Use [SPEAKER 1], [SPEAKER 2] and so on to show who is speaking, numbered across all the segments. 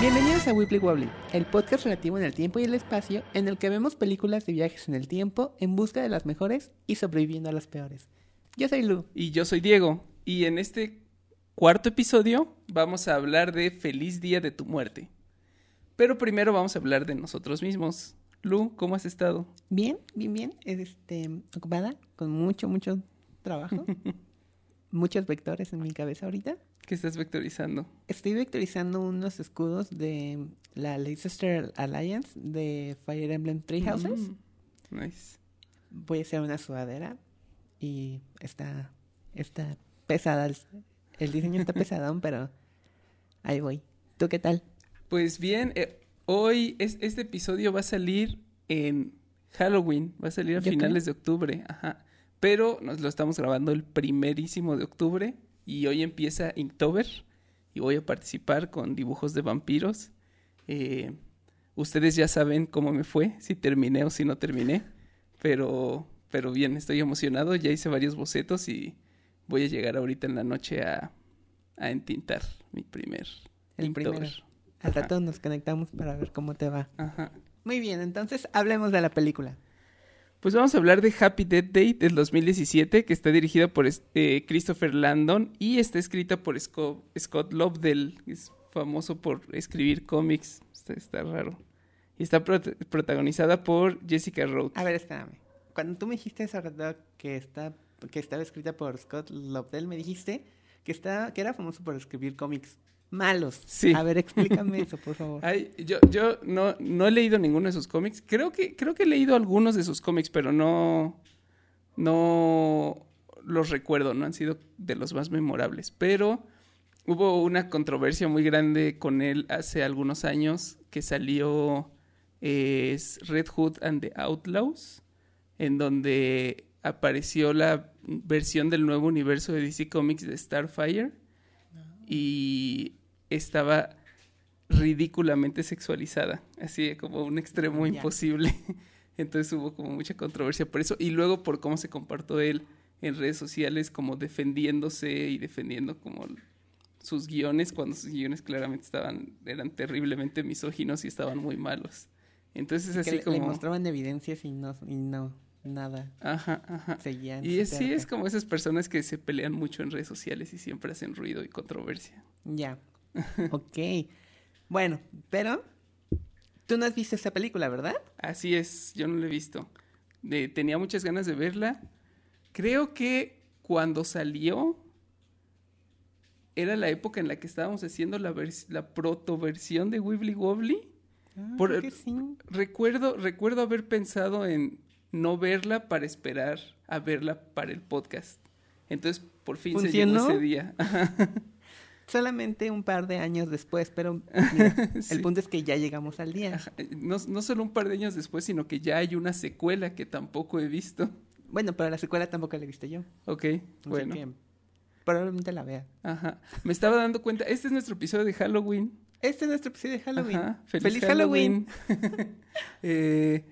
[SPEAKER 1] Bienvenidos a Weebly Wobbly, el podcast relativo en el tiempo y el espacio en el que vemos películas de viajes en el tiempo en busca de las mejores y sobreviviendo a las peores. Yo soy Lu.
[SPEAKER 2] Y yo soy Diego. Y en este cuarto episodio vamos a hablar de Feliz Día de tu Muerte. Pero primero vamos a hablar de nosotros mismos. Lu, ¿cómo has estado?
[SPEAKER 1] Bien, bien, bien. Este, ocupada, con mucho, mucho trabajo. Muchos vectores en mi cabeza ahorita.
[SPEAKER 2] ¿Qué estás vectorizando?
[SPEAKER 1] Estoy vectorizando unos escudos de la Leicester Alliance de Fire Emblem Three Houses.
[SPEAKER 2] Mm, nice.
[SPEAKER 1] Voy a hacer una sudadera y está, está pesada. El, el diseño está pesadón, pero ahí voy. ¿Tú qué tal?
[SPEAKER 2] Pues bien, eh, hoy es, este episodio va a salir en Halloween, va a salir a
[SPEAKER 1] ¿Ya
[SPEAKER 2] finales de octubre, ajá. Pero nos lo estamos grabando el primerísimo de octubre y hoy empieza Inktober y voy a participar con dibujos de vampiros. Eh, ustedes ya saben cómo me fue, si terminé o si no terminé, pero, pero bien, estoy emocionado, ya hice varios bocetos y voy a llegar ahorita en la noche a, a entintar mi primer
[SPEAKER 1] El
[SPEAKER 2] Inktober.
[SPEAKER 1] primero. Al rato nos conectamos para ver cómo te va.
[SPEAKER 2] Ajá.
[SPEAKER 1] Muy bien, entonces hablemos de la película.
[SPEAKER 2] Pues vamos a hablar de Happy Death Day del 2017, que está dirigida por eh, Christopher Landon y está escrita por Scott, Scott Lobdell, que es famoso por escribir cómics. Está, raro. Y está prot- protagonizada por Jessica Rhodes.
[SPEAKER 1] A ver, espérame. Cuando tú me dijiste hace rato que, está, que estaba escrita por Scott Lobdell, me dijiste que, está, que era famoso por escribir cómics malos.
[SPEAKER 2] Sí.
[SPEAKER 1] A ver, explícame eso, por favor.
[SPEAKER 2] Ay, yo yo no, no he leído ninguno de sus cómics. Creo que, creo que he leído algunos de sus cómics, pero no, no los recuerdo, no han sido de los más memorables. Pero hubo una controversia muy grande con él hace algunos años que salió eh, es Red Hood and the Outlaws, en donde apareció la versión del nuevo universo de DC Comics de Starfire y estaba ridículamente sexualizada, así como un extremo imposible. Entonces hubo como mucha controversia por eso y luego por cómo se comportó él en redes sociales como defendiéndose y defendiendo como sus guiones cuando sus guiones claramente estaban eran terriblemente misóginos y estaban muy malos. Entonces así
[SPEAKER 1] le,
[SPEAKER 2] como
[SPEAKER 1] le mostraban evidencias y no, y no nada.
[SPEAKER 2] Ajá, ajá.
[SPEAKER 1] Seguían.
[SPEAKER 2] Y sí, es como esas personas que se pelean mucho en redes sociales y siempre hacen ruido y controversia.
[SPEAKER 1] Ya. ok. Bueno, pero tú no has visto esta película, ¿verdad?
[SPEAKER 2] Así es, yo no la he visto. De- tenía muchas ganas de verla. Creo que cuando salió era la época en la que estábamos haciendo la, la protoversión de Wibbly Wobbly.
[SPEAKER 1] Ah,
[SPEAKER 2] Por-
[SPEAKER 1] creo que sí.
[SPEAKER 2] Recuerdo, recuerdo haber pensado en no verla para esperar a verla para el podcast. Entonces, por fin se llegó ese día.
[SPEAKER 1] Solamente un par de años después, pero mira,
[SPEAKER 2] Sí.
[SPEAKER 1] el punto es que ya llegamos al día.
[SPEAKER 2] Ajá, No, no solo un par de años después, sino que ya hay una secuela que tampoco he visto.
[SPEAKER 1] Bueno, pero la secuela tampoco la he visto yo.
[SPEAKER 2] Ok,
[SPEAKER 1] Así
[SPEAKER 2] bueno.
[SPEAKER 1] que probablemente la vea.
[SPEAKER 2] Ajá. Me estaba dando cuenta, este es nuestro episodio de Halloween.
[SPEAKER 1] Este es nuestro episodio de Halloween.
[SPEAKER 2] Ajá,
[SPEAKER 1] ¡Feliz, Halloween!
[SPEAKER 2] Eh,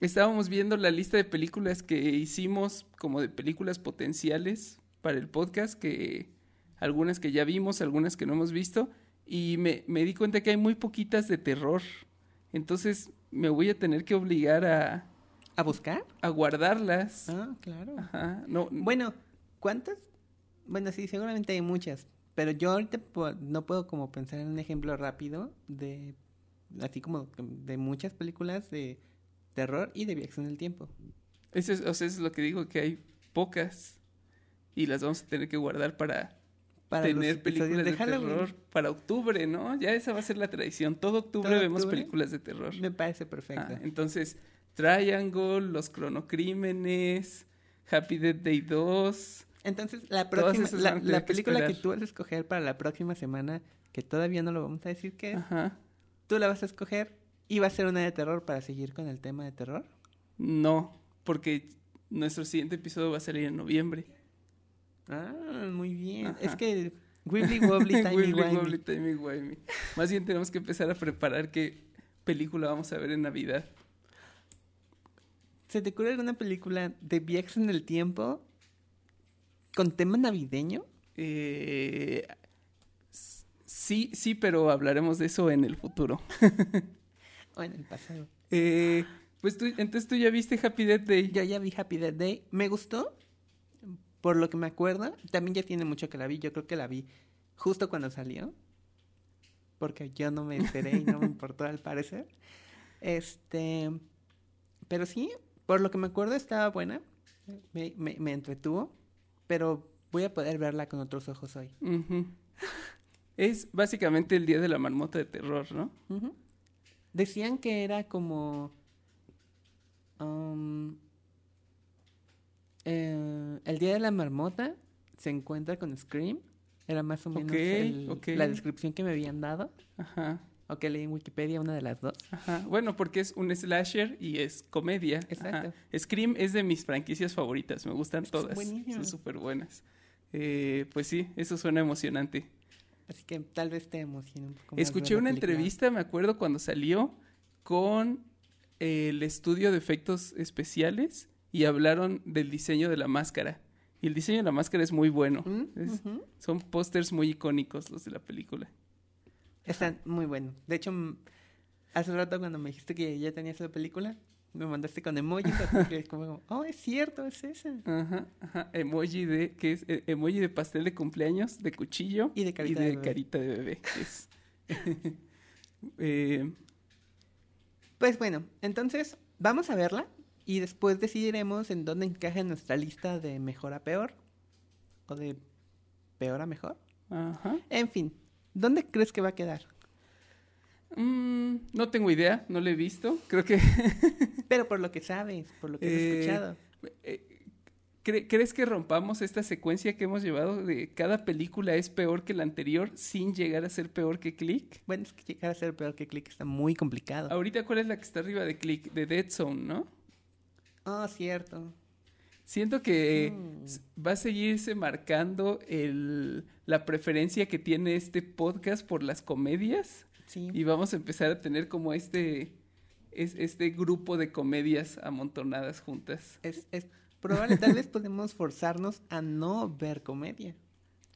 [SPEAKER 2] estábamos viendo la lista de películas que hicimos como de películas potenciales para el podcast, que algunas que ya vimos, algunas que no hemos visto, y me, me di cuenta que hay muy poquitas de terror. Entonces me voy a tener que obligar a,
[SPEAKER 1] ¿A buscar?
[SPEAKER 2] a guardarlas.
[SPEAKER 1] Ah, claro.
[SPEAKER 2] Ajá. No,
[SPEAKER 1] Bueno, ¿cuántas? Bueno, sí, seguramente hay muchas. Pero yo ahorita no puedo como pensar en un ejemplo rápido de... Así como de muchas películas de terror y de viajes en el tiempo.
[SPEAKER 2] Eso es, o sea, eso es lo que digo, que hay pocas y las vamos a tener que guardar para,
[SPEAKER 1] Para
[SPEAKER 2] tener películas de, terror para octubre, ¿no? Ya esa va a ser la tradición. Todo octubre
[SPEAKER 1] ¿Todo
[SPEAKER 2] vemos
[SPEAKER 1] octubre?
[SPEAKER 2] películas de terror.
[SPEAKER 1] Me parece perfecto.
[SPEAKER 2] Ah, entonces, Triangle, Los Cronocrímenes, Happy Death Day 2.
[SPEAKER 1] Entonces, la próxima, la, la
[SPEAKER 2] que
[SPEAKER 1] película que
[SPEAKER 2] esperar.
[SPEAKER 1] tú vas a escoger para la próxima semana, que todavía no lo vamos a decir qué es,
[SPEAKER 2] Ajá.
[SPEAKER 1] tú la vas a escoger y va a ser una de terror para seguir con el tema de terror.
[SPEAKER 2] No, porque nuestro siguiente episodio va a salir en noviembre.
[SPEAKER 1] Ah, muy bien.
[SPEAKER 2] Ajá.
[SPEAKER 1] Es que Wibbly Wobbly Timey
[SPEAKER 2] Wibbly
[SPEAKER 1] Wimey.
[SPEAKER 2] wobbly, timey wimey. Más bien tenemos que empezar a preparar qué película vamos a ver en Navidad.
[SPEAKER 1] ¿Se te ocurre alguna película de viajes en el tiempo con tema navideño?
[SPEAKER 2] Eh, Sí, sí, pero hablaremos de eso en el futuro.
[SPEAKER 1] o en el pasado.
[SPEAKER 2] Eh, pues tú, entonces tú ya viste Happy Death Day.
[SPEAKER 1] Yo ya vi Happy Death Day. Me gustó, por lo que me acuerdo. También ya tiene mucho que la vi. Yo creo que la vi justo cuando salió. Porque yo no me esperé y no me importó al parecer. Este, pero sí, por lo que me acuerdo estaba buena. Me, me, me entretuvo. Pero voy a poder verla con otros ojos hoy.
[SPEAKER 2] Es básicamente el día de la marmota de terror, ¿no?
[SPEAKER 1] Decían que era como... um, eh, el día de la marmota se encuentra con Scream. Era más o menos el- la descripción que me habían dado.
[SPEAKER 2] Ajá.
[SPEAKER 1] O que leí en Wikipedia, una de las dos.
[SPEAKER 2] Ajá. Bueno, porque es un slasher y es comedia.
[SPEAKER 1] Exacto.
[SPEAKER 2] Ajá. Scream es de mis franquicias favoritas. Me gustan
[SPEAKER 1] Son
[SPEAKER 2] todas.
[SPEAKER 1] buenísimas.
[SPEAKER 2] Son súper buenas. Eh, pues sí, eso suena emocionante.
[SPEAKER 1] Así que tal vez te emocione un poco más
[SPEAKER 2] Escuché una
[SPEAKER 1] película.
[SPEAKER 2] entrevista, me acuerdo, cuando salió con el estudio de efectos especiales y hablaron del diseño de la máscara. Y el diseño de la máscara es muy bueno.
[SPEAKER 1] Mm,
[SPEAKER 2] Es-. Son pósters muy icónicos los de la película.
[SPEAKER 1] Están muy buenos. De hecho, hace rato cuando me dijiste que ya tenías la película, me mandaste con emojis. así que es como, oh, es cierto, es esa.
[SPEAKER 2] Ajá, ajá. Emoji de, que es Eh, emoji de pastel de cumpleaños, de cuchillo
[SPEAKER 1] Y de carita de bebé.
[SPEAKER 2] carita de bebé. que es- Eh,
[SPEAKER 1] Pues bueno, entonces vamos a verla y después decidiremos en dónde encaja en nuestra lista de mejor a peor o de peor a mejor.
[SPEAKER 2] ajá.
[SPEAKER 1] En fin, ¿dónde crees que va a quedar?
[SPEAKER 2] Mm, no tengo idea, no lo he visto. Creo que
[SPEAKER 1] Pero por lo que sabes, por lo que has
[SPEAKER 2] Eh,
[SPEAKER 1] escuchado.
[SPEAKER 2] Eh, ¿cre- ¿Crees que rompamos esta secuencia que hemos llevado de cada película es peor que la anterior sin llegar a ser peor que Click?
[SPEAKER 1] Bueno, es que llegar a ser peor que Click está muy complicado.
[SPEAKER 2] Ahorita, ¿cuál es la que está arriba de Click? De Dead Zone, ¿no?
[SPEAKER 1] Oh, cierto.
[SPEAKER 2] Siento que
[SPEAKER 1] Mm.
[SPEAKER 2] s- va a seguirse marcando el, la preferencia que tiene este podcast por las comedias
[SPEAKER 1] Sí.
[SPEAKER 2] y vamos a empezar a tener como este, es, este grupo de comedias amontonadas juntas.
[SPEAKER 1] Es, es probable, tal vez podemos forzarnos a no ver comedia,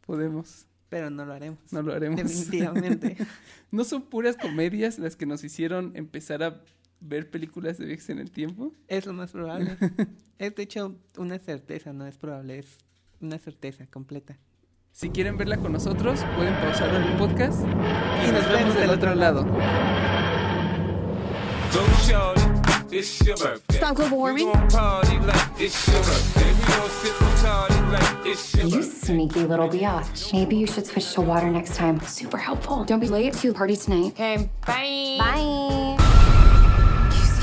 [SPEAKER 2] Podemos,
[SPEAKER 1] pero no lo haremos.
[SPEAKER 2] no lo haremos.
[SPEAKER 1] Definitivamente.
[SPEAKER 2] ¿No son puras comedias las que nos hicieron empezar a ver películas de viajes en el tiempo?
[SPEAKER 1] Es lo más probable. es de hecho una certeza, no es probable, es una certeza completa.
[SPEAKER 2] Si quieren verla con nosotros, pueden pausar el podcast y nos vemos del otro lado.
[SPEAKER 3] Stop global warming. You sneaky little biatch. Maybe you should switch to water next time. Super helpful. Don't be late to the party tonight.
[SPEAKER 4] Okay, bye.
[SPEAKER 3] Bye.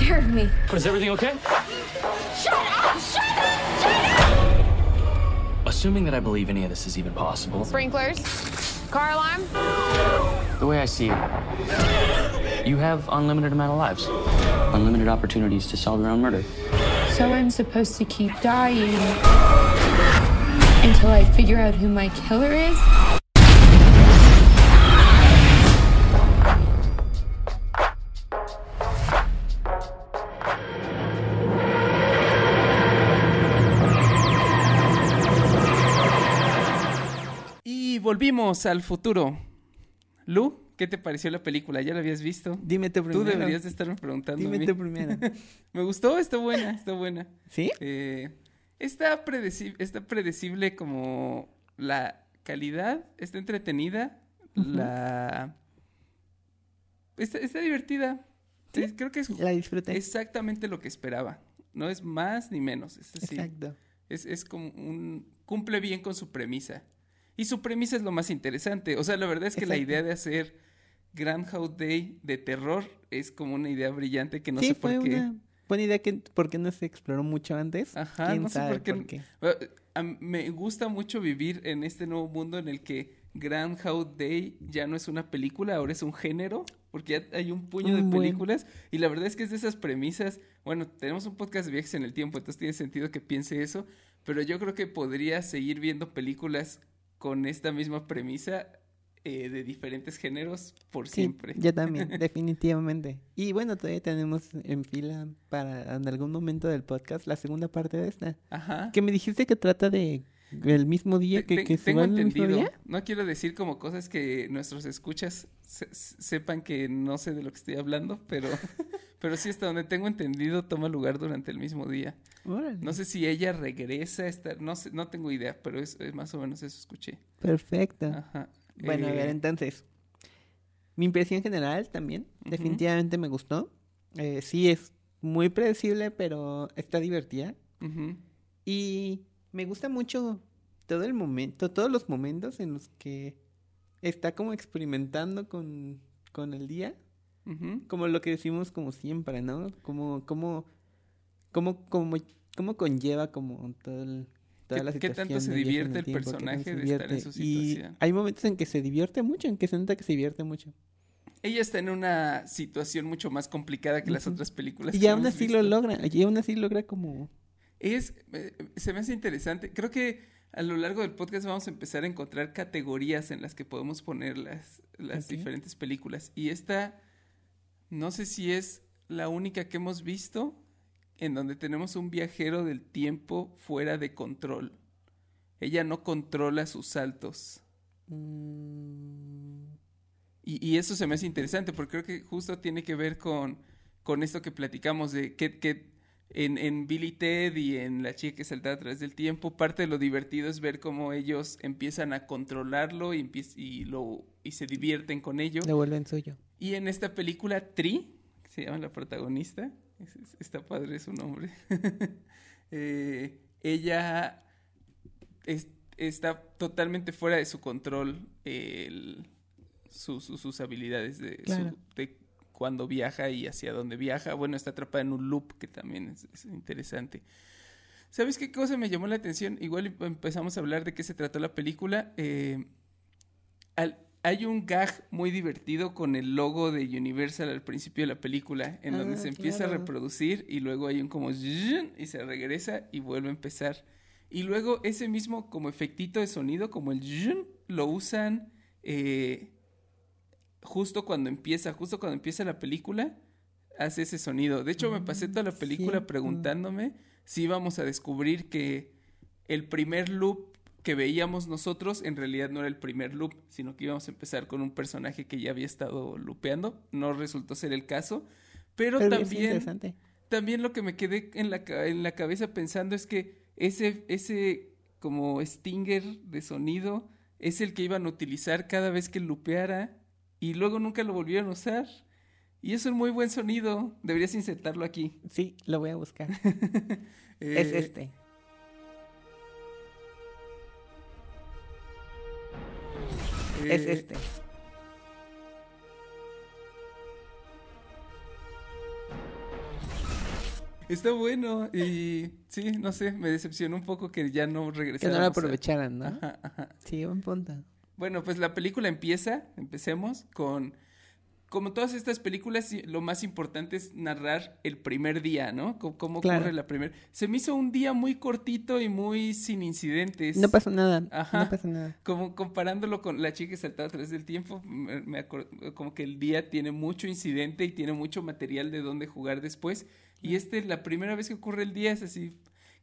[SPEAKER 3] You scared me.
[SPEAKER 5] Is everything okay? Assuming that I believe any of this is even possible,
[SPEAKER 4] Sprinklers. Car alarm.
[SPEAKER 5] the way I see it, you have unlimited amount of lives, unlimited opportunities to solve your own murder.
[SPEAKER 6] So I'm supposed to keep dying until I figure out who my killer is?
[SPEAKER 2] Volvimos al futuro. Lu, ¿qué te pareció la película? ¿Ya la habías visto?
[SPEAKER 1] Dime tú
[SPEAKER 2] Tú
[SPEAKER 1] primero.
[SPEAKER 2] deberías de estarme preguntando.
[SPEAKER 1] Dime primero.
[SPEAKER 2] Me gustó, está buena, está buena.
[SPEAKER 1] ¿Sí?
[SPEAKER 2] Eh, está, predecible, está predecible como la calidad, está entretenida, la... Está, está divertida. Es- creo que es
[SPEAKER 1] La disfruté.
[SPEAKER 2] exactamente lo que esperaba. No es más ni menos, es así.
[SPEAKER 1] Exacto.
[SPEAKER 2] Es, es como un... cumple bien con su premisa. Y su premisa es lo más interesante. O sea, la verdad es que la idea de hacer Groundhog Day de terror es como una idea brillante que no
[SPEAKER 1] sí,
[SPEAKER 2] sé por
[SPEAKER 1] fue
[SPEAKER 2] qué.
[SPEAKER 1] una buena idea que por qué no se exploró mucho antes.
[SPEAKER 2] Ajá,
[SPEAKER 1] ¿Quién
[SPEAKER 2] no sé
[SPEAKER 1] sabe
[SPEAKER 2] por qué. A me gusta mucho vivir en este nuevo mundo en el que Groundhog Day ya no es una película, ahora es un género, porque ya hay un puño de películas y la verdad es que es de esas premisas. Bueno, tenemos un podcast de viajes en el tiempo, entonces tiene sentido que piense eso, pero yo creo que podría seguir viendo películas con esta misma premisa eh, de diferentes géneros por
[SPEAKER 1] Sí,
[SPEAKER 2] siempre.
[SPEAKER 1] yo también, definitivamente. Y bueno, todavía tenemos en fila para en algún momento del podcast la segunda parte de esta.
[SPEAKER 2] Ajá.
[SPEAKER 1] Que me dijiste que trata de el mismo día que, que se
[SPEAKER 2] tengo
[SPEAKER 1] el mismo día.
[SPEAKER 2] No quiero decir como cosas que nuestros escuchas se- se- sepan que no sé de lo que estoy hablando, pero, pero sí hasta donde tengo entendido toma lugar durante el mismo día.
[SPEAKER 1] Órale.
[SPEAKER 2] No sé si ella regresa a estar, no sé, no tengo idea, pero es, es más o menos eso escuché.
[SPEAKER 1] Perfecto.
[SPEAKER 2] Ajá.
[SPEAKER 1] Bueno, a ver,
[SPEAKER 2] Eh,
[SPEAKER 1] entonces. Mi impresión general también. Definitivamente me gustó. Eh, sí, es muy predecible, pero está divertida. Y me gusta mucho todo el momento, todos los momentos en los que está como experimentando con, con el día. Como lo que decimos como siempre, ¿no? Como, como, como, como, como conlleva como todo el, toda
[SPEAKER 2] ¿Qué-
[SPEAKER 1] la
[SPEAKER 2] qué tanto se divierte el
[SPEAKER 1] tiempo,
[SPEAKER 2] personaje
[SPEAKER 1] se
[SPEAKER 2] de estar en su
[SPEAKER 1] Y
[SPEAKER 2] situación?
[SPEAKER 1] hay momentos en que se divierte mucho, en que se nota que se divierte mucho.
[SPEAKER 2] Ella está en una situación mucho más complicada que las otras películas.
[SPEAKER 1] Y aún así lo logra, y aún así logra como...
[SPEAKER 2] Es, eh, se me hace interesante. Creo que a lo largo del podcast vamos a empezar a encontrar categorías en las que podemos poner las, las diferentes películas. Y esta, no sé si es la única que hemos visto en donde tenemos un viajero del tiempo fuera de control. Ella no controla sus saltos.
[SPEAKER 1] mm,
[SPEAKER 2] Y, y eso se me hace interesante porque creo que justo tiene que ver con, con esto que platicamos de que, que en, en Billy Ted y en La chica que saltaba a través del tiempo, parte de lo divertido es ver cómo ellos empiezan a controlarlo y, y, lo, y se divierten con ello.
[SPEAKER 1] lo vuelven suyo.
[SPEAKER 2] Y en esta película, Tri, que se llama la protagonista, es- es- está padre su nombre, eh, ella es- está totalmente fuera de su control el- su- su- sus habilidades de, su-
[SPEAKER 1] Claro.
[SPEAKER 2] de cuando viaja y hacia dónde viaja. Bueno, está atrapada en un loop que también es, es interesante. ¿Sabes qué cosa me llamó la atención? Igual empezamos a hablar de qué se trató la película. Eh, al- hay un gag muy divertido con el logo de Universal al principio de la película, en donde
[SPEAKER 1] Ah,
[SPEAKER 2] se empieza a reproducir y luego hay un como y se regresa y vuelve a empezar. Y luego ese mismo como efectito de sonido, como el lo usan eh, justo cuando empieza, justo cuando empieza la película, hace ese sonido. De hecho, me pasé toda la película
[SPEAKER 1] cierto.
[SPEAKER 2] preguntándome si íbamos a descubrir que el primer loop que veíamos nosotros en realidad no era el primer loop, sino que íbamos a empezar con un personaje que ya había estado lupeando. No resultó ser el caso, pero, también también lo que me quedé en la, en la cabeza pensando es que ese, ese como stinger de sonido es el que iban a utilizar cada vez que lupeara y luego nunca lo volvieron a usar. Y es un muy buen sonido. Deberías insertarlo aquí.
[SPEAKER 1] Sí, lo voy a buscar.
[SPEAKER 2] Eh,
[SPEAKER 1] es este. Es
[SPEAKER 2] eh,
[SPEAKER 1] este.
[SPEAKER 2] Está bueno. Y sí, no sé, me decepcionó un poco que ya no
[SPEAKER 1] Que
[SPEAKER 2] regresaran.
[SPEAKER 1] no lo aprovecharan, ¿no?
[SPEAKER 2] Ajá, ajá.
[SPEAKER 1] Sí, buen punto.
[SPEAKER 2] Bueno, pues la película empieza, empecemos con, como todas estas películas, lo más importante es narrar el primer día, ¿no? C- Cómo
[SPEAKER 1] Claro.
[SPEAKER 2] ocurre la primera. Se me hizo un día muy cortito y muy sin incidentes.
[SPEAKER 1] No pasa nada.
[SPEAKER 2] Ajá.
[SPEAKER 1] No pasa nada.
[SPEAKER 2] Como comparándolo con la chica que saltaba a través del tiempo, me, me como que el día tiene mucho incidente y tiene mucho material de dónde jugar después. Y este, la primera vez que ocurre el día es así,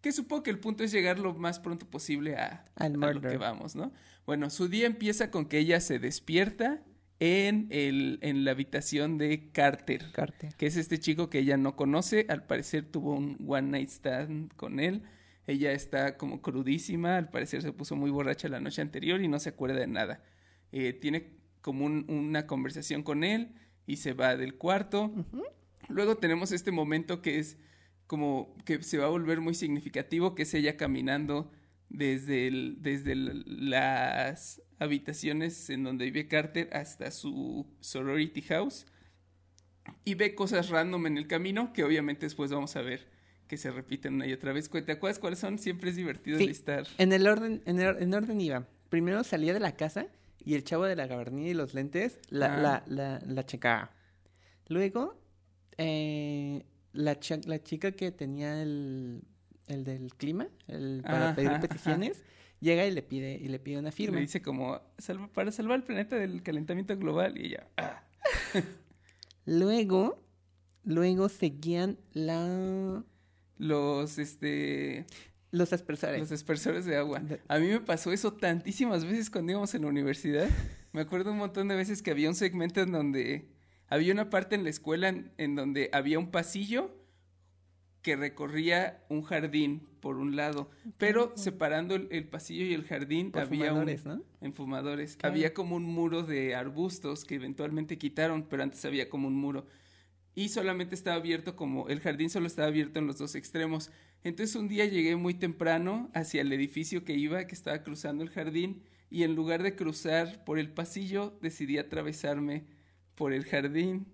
[SPEAKER 2] que supongo que el punto es llegar lo más pronto posible a,
[SPEAKER 1] Al
[SPEAKER 2] a lo que vamos, ¿no? Bueno, su día empieza con que ella se despierta en, el, en la habitación de Carter,
[SPEAKER 1] Carter.
[SPEAKER 2] que es este chico que ella no conoce, al parecer tuvo un one night stand con él. Ella está como crudísima, al parecer se puso muy borracha la noche anterior y no se acuerda de nada. Eh, tiene como un- una conversación con él y se va del cuarto. Luego tenemos este momento que es como que se va a volver muy significativo, que es ella caminando desde, el- desde el- las habitaciones en donde vive Carter hasta su sorority house y ve cosas random en el camino que obviamente después vamos a ver que se repiten una y otra vez. ¿Te acuerdas cuáles son? Siempre es divertido
[SPEAKER 1] Sí.
[SPEAKER 2] listar.
[SPEAKER 1] En el orden, en, el- en orden iba. Primero salía de la casa y el chavo de la gabardina y los lentes la,
[SPEAKER 2] Ah.
[SPEAKER 1] la, la, la checaba. Luego, eh, la, la chica que tenía el, el del clima, el para
[SPEAKER 2] Ajá,
[SPEAKER 1] pedir
[SPEAKER 2] ajá.
[SPEAKER 1] peticiones, llega y le pide, y le pide una firma.
[SPEAKER 2] Le dice como, "Salva- para salvar el planeta del calentamiento global y ella, "Ah".
[SPEAKER 1] Luego, luego seguían la...
[SPEAKER 2] los, este,
[SPEAKER 1] Los aspersores.
[SPEAKER 2] Los aspersores de agua. A mí me pasó eso tantísimas veces cuando íbamos en la universidad. Me acuerdo un montón de veces que había un segmento en donde había una parte en la escuela en, en donde había un pasillo que recorría un jardín por un lado, pero separando el, el pasillo y el jardín
[SPEAKER 1] Por
[SPEAKER 2] había
[SPEAKER 1] fumadores,
[SPEAKER 2] un,
[SPEAKER 1] ¿no?
[SPEAKER 2] en fumadores, había como un muro de arbustos que eventualmente quitaron, pero antes había como un muro y solamente estaba abierto como el jardín solo estaba abierto en los dos extremos. Entonces un día llegué muy temprano hacia el edificio que iba, que estaba cruzando el jardín y en lugar de cruzar por el pasillo decidí atravesarme por el jardín.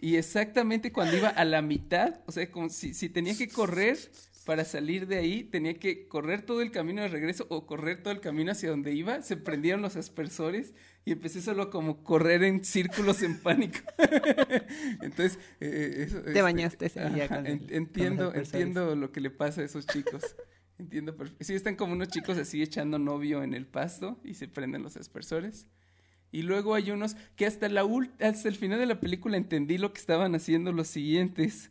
[SPEAKER 2] Y exactamente cuando iba a la mitad, o sea, como si, si tenía que correr para salir de ahí, tenía que correr todo el camino de regreso o correr todo el camino hacia donde iba, se prendieron los aspersores y empecé solo como correr en círculos en pánico. Entonces, eh, eso,
[SPEAKER 1] Te bañaste ese día
[SPEAKER 2] ajá,
[SPEAKER 1] con el- con
[SPEAKER 2] entiendo, entiendo lo que le pasa a esos chicos. Entiendo. perfe- Sí, están como unos chicos así echando novio en el pasto y se prenden los aspersores. Y luego hay unos que hasta, la hasta el final de la película entendí lo que estaban haciendo los siguientes.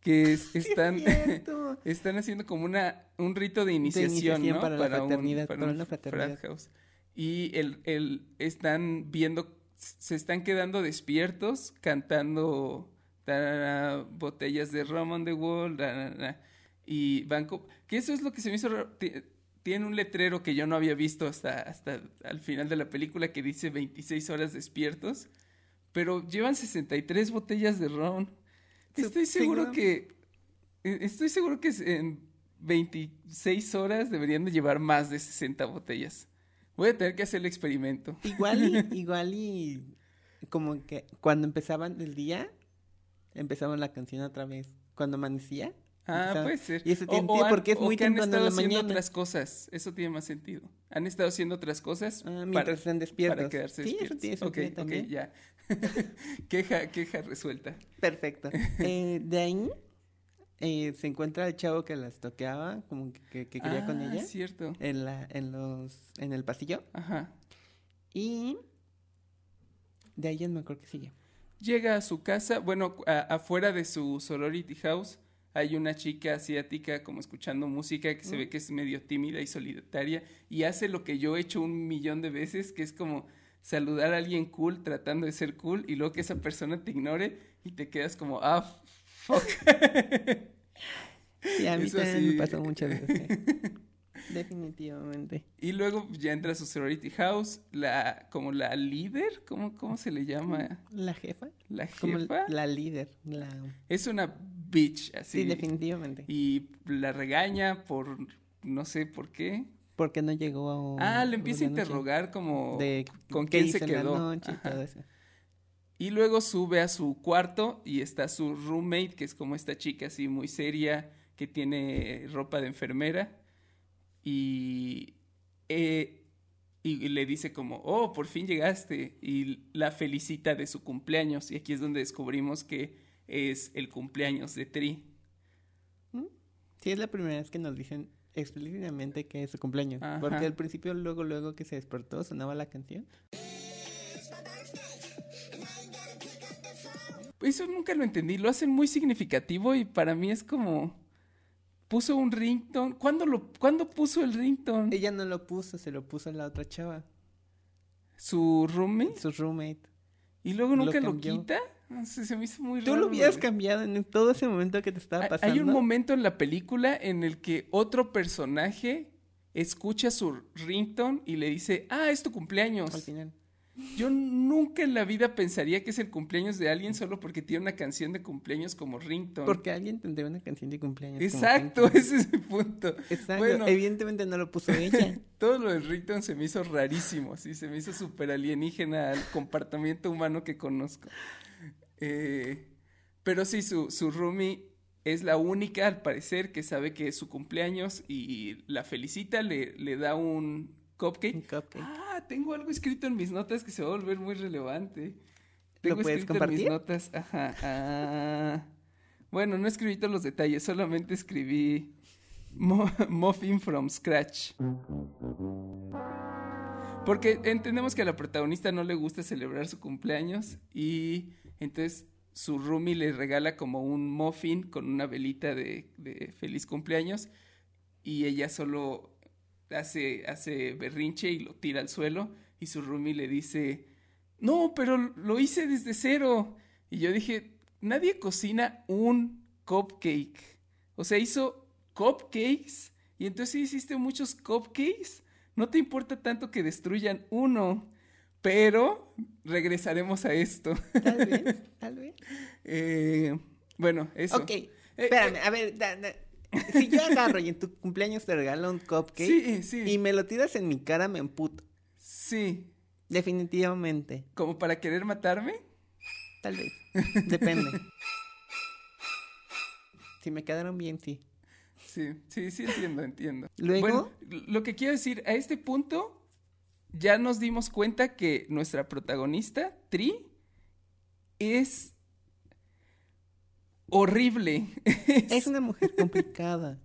[SPEAKER 2] Que es- están, están haciendo como una, un rito de iniciación,
[SPEAKER 1] iniciación
[SPEAKER 2] ¿no?
[SPEAKER 1] para la
[SPEAKER 2] un-
[SPEAKER 1] fraternidad,
[SPEAKER 2] para
[SPEAKER 1] para una fraternidad.
[SPEAKER 2] frat house. Y el, el, están viendo, se están quedando despiertos cantando tarara, botellas de rum on the wall, tarara, y van co- que eso es lo que se me hizo raro. Ti- Tiene un letrero que yo no había visto hasta, hasta al final de la película que dice 26 horas despiertos, pero llevan 63 botellas de ron. Estoy seguro que eh, estoy seguro que en 26 horas deberían de llevar más de 60 botellas. Voy a tener que hacer el experimento.
[SPEAKER 1] Igual y, igual y como que cuando empezaban el día, empezaban la canción otra vez. Cuando amanecía.
[SPEAKER 2] Ah,
[SPEAKER 1] empezaba-
[SPEAKER 2] puede ser.
[SPEAKER 1] Y eso tiene
[SPEAKER 2] O- o
[SPEAKER 1] sentido porque es
[SPEAKER 2] o
[SPEAKER 1] muy
[SPEAKER 2] que han estado haciendo otras cosas. Eso tiene más sentido. Han estado haciendo otras cosas
[SPEAKER 1] Ah, mientras están despiertos.
[SPEAKER 2] para quedarse
[SPEAKER 1] Sí, eso
[SPEAKER 2] despiertos.
[SPEAKER 1] tiene
[SPEAKER 2] Ok,
[SPEAKER 1] sentido
[SPEAKER 2] ok,
[SPEAKER 1] también.
[SPEAKER 2] ya. queja, queja resuelta.
[SPEAKER 1] Perfecto. Eh, de ahí eh, se encuentra el chavo que las toqueaba, como que, que- que quería con
[SPEAKER 2] Ah,
[SPEAKER 1] ella.
[SPEAKER 2] es cierto.
[SPEAKER 1] En, la, en, los, en el pasillo.
[SPEAKER 2] Ajá.
[SPEAKER 1] Y de ahí ya no me acuerdo que sigue.
[SPEAKER 2] Llega a su casa, bueno, a- afuera de su sorority house hay una chica asiática como escuchando música que se ve que es medio tímida y solitaria y hace lo que yo he hecho un millón de veces, que es como saludar a alguien cool tratando de ser cool y luego que esa persona te ignore y te quedas como, ah, fuck.
[SPEAKER 1] Sí, a mí
[SPEAKER 2] Eso
[SPEAKER 1] también me pasó muchas veces. Definitivamente.
[SPEAKER 2] Y luego ya entra a su sorority house, la, como la líder, ¿cómo, cómo se le llama?
[SPEAKER 1] ¿La jefa?
[SPEAKER 2] La
[SPEAKER 1] Como
[SPEAKER 2] jefa.
[SPEAKER 1] la líder. La...
[SPEAKER 2] Es una bitch, así.
[SPEAKER 1] Sí, definitivamente.
[SPEAKER 2] Y la regaña por no sé por qué.
[SPEAKER 1] Porque no llegó
[SPEAKER 2] Ah, le empieza a interrogar como
[SPEAKER 1] de
[SPEAKER 2] con quién se quedó.
[SPEAKER 1] noche y
[SPEAKER 2] Ajá.
[SPEAKER 1] todo eso.
[SPEAKER 2] Y luego sube a su cuarto y está su roommate, que es como esta chica así muy seria, que tiene ropa de enfermera. Y, eh, y le dice como, oh, por fin llegaste. Y la felicita de su cumpleaños. Y aquí es donde descubrimos que es el cumpleaños de Tri.
[SPEAKER 1] Sí, es la primera vez que nos dicen explícitamente que es su cumpleaños.
[SPEAKER 2] Ajá.
[SPEAKER 1] Porque al principio, luego, luego que se despertó, sonaba la canción.
[SPEAKER 2] Eso nunca lo entendí. Lo hacen muy significativo y para mí es como... Puso un ringtone. ¿Cuándo, lo, ¿cuándo puso el ringtone?
[SPEAKER 1] Ella no lo puso, se lo puso la otra chava,
[SPEAKER 2] ¿Su roommate?
[SPEAKER 1] su roommate.
[SPEAKER 2] ¿Y luego
[SPEAKER 1] Lo
[SPEAKER 2] nunca lo,
[SPEAKER 1] cambió.
[SPEAKER 2] quita? No sé, se me hizo muy
[SPEAKER 1] Tú
[SPEAKER 2] raro.
[SPEAKER 1] lo hubieras cambiado en todo ese momento que te estaba pasando.
[SPEAKER 2] Hay un momento en la película en el que otro personaje escucha su ringtone y le dice, ah, es tu cumpleaños.
[SPEAKER 1] Al final.
[SPEAKER 2] Yo nunca en la vida pensaría que es el cumpleaños de alguien solo porque tiene una canción de cumpleaños como ringtone.
[SPEAKER 1] Porque alguien tendría una canción de cumpleaños.
[SPEAKER 2] Exacto, ese es mi punto.
[SPEAKER 1] Exacto.
[SPEAKER 2] Bueno,
[SPEAKER 1] Evidentemente no lo puso ella.
[SPEAKER 2] todo lo del ringtone se me hizo rarísimo, sí, se me hizo súper alienígena al comportamiento humano que conozco. Eh, pero sí, su, su roomie es la única, al parecer, que sabe que es su cumpleaños y la felicita, le, le da un cupcake.
[SPEAKER 1] Un cupcake.
[SPEAKER 2] Ah, tengo algo escrito en mis notas que se va a volver muy relevante. Tengo
[SPEAKER 1] puedes
[SPEAKER 2] escrito en mis notas, ajá. ah. Bueno, no escribí todos los detalles, solamente escribí mo- muffin from scratch. Porque entendemos que a la protagonista no le gusta celebrar su cumpleaños y entonces su roomie le regala como un muffin con una velita de, de feliz cumpleaños y ella solo hace, hace berrinche y lo tira al suelo y su roomie le dice, no, pero lo hice desde cero. Y yo dije, nadie cocina un cupcake. O sea, hizo cupcakes y entonces hiciste muchos cupcakes. No te importa tanto que destruyan uno. Pero regresaremos a esto.
[SPEAKER 1] Tal vez, tal vez.
[SPEAKER 2] Eh, bueno, eso.
[SPEAKER 1] Ok, espérame, a ver, da- da- si yo agarro y en tu cumpleaños te regalo un cupcake
[SPEAKER 2] Sí, sí.
[SPEAKER 1] y me lo tiras en mi cara, me emputo.
[SPEAKER 2] Sí.
[SPEAKER 1] Definitivamente.
[SPEAKER 2] ¿Como para querer matarme?
[SPEAKER 1] Tal vez. Depende. si me quedaron bien, sí.
[SPEAKER 2] Sí, sí, sí, entiendo, entiendo.
[SPEAKER 1] Luego-
[SPEAKER 2] Bueno, lo que quiero decir, a este punto ya nos dimos cuenta que nuestra protagonista, Tri, es horrible.
[SPEAKER 1] Es una mujer complicada.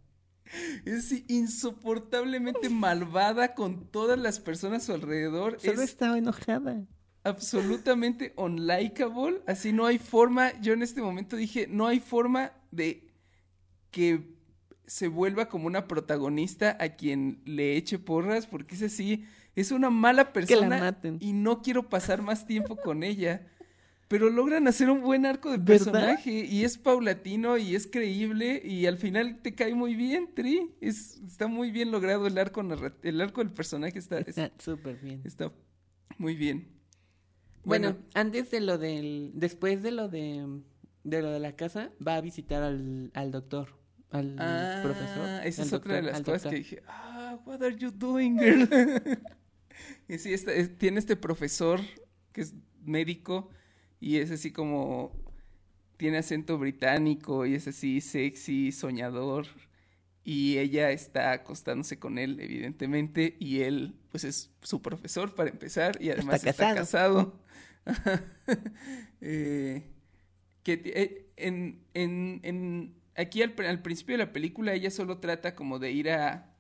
[SPEAKER 2] Es insoportablemente malvada con todas las personas a su alrededor.
[SPEAKER 1] Solo
[SPEAKER 2] es
[SPEAKER 1] estaba enojada.
[SPEAKER 2] absolutamente unlikable. Así no hay forma. Yo en este momento dije, no hay forma de que se vuelva como una protagonista a quien le eche porras, porque es así, es una mala persona
[SPEAKER 1] maten.
[SPEAKER 2] y no quiero pasar más tiempo con ella. Pero logran hacer un buen arco de
[SPEAKER 1] ¿Verdad?
[SPEAKER 2] personaje y es paulatino y es creíble y al final te cae muy bien, Tri. Es, está muy bien logrado el arco el arco del personaje está,
[SPEAKER 1] Está súper bien.
[SPEAKER 2] está muy bien.
[SPEAKER 1] Bueno,
[SPEAKER 2] Bueno,
[SPEAKER 1] antes de lo del... Después de lo de... De lo de la casa, va a visitar al, al doctor. Al
[SPEAKER 2] Ah,
[SPEAKER 1] profesor.
[SPEAKER 2] Esa es otra de las cosas
[SPEAKER 1] doctor.
[SPEAKER 2] que dije, ah, what are you doing, girl? y sí, esta- es- tiene este profesor que es médico y es así como, tiene acento británico y es así sexy, soñador. Y ella está acostándose con él, evidentemente, y él, pues es su profesor para empezar, y además está,
[SPEAKER 1] casado.
[SPEAKER 2] casado. Eh, que eh, en, en, en- aquí al, al principio de la película ella solo trata como de ir a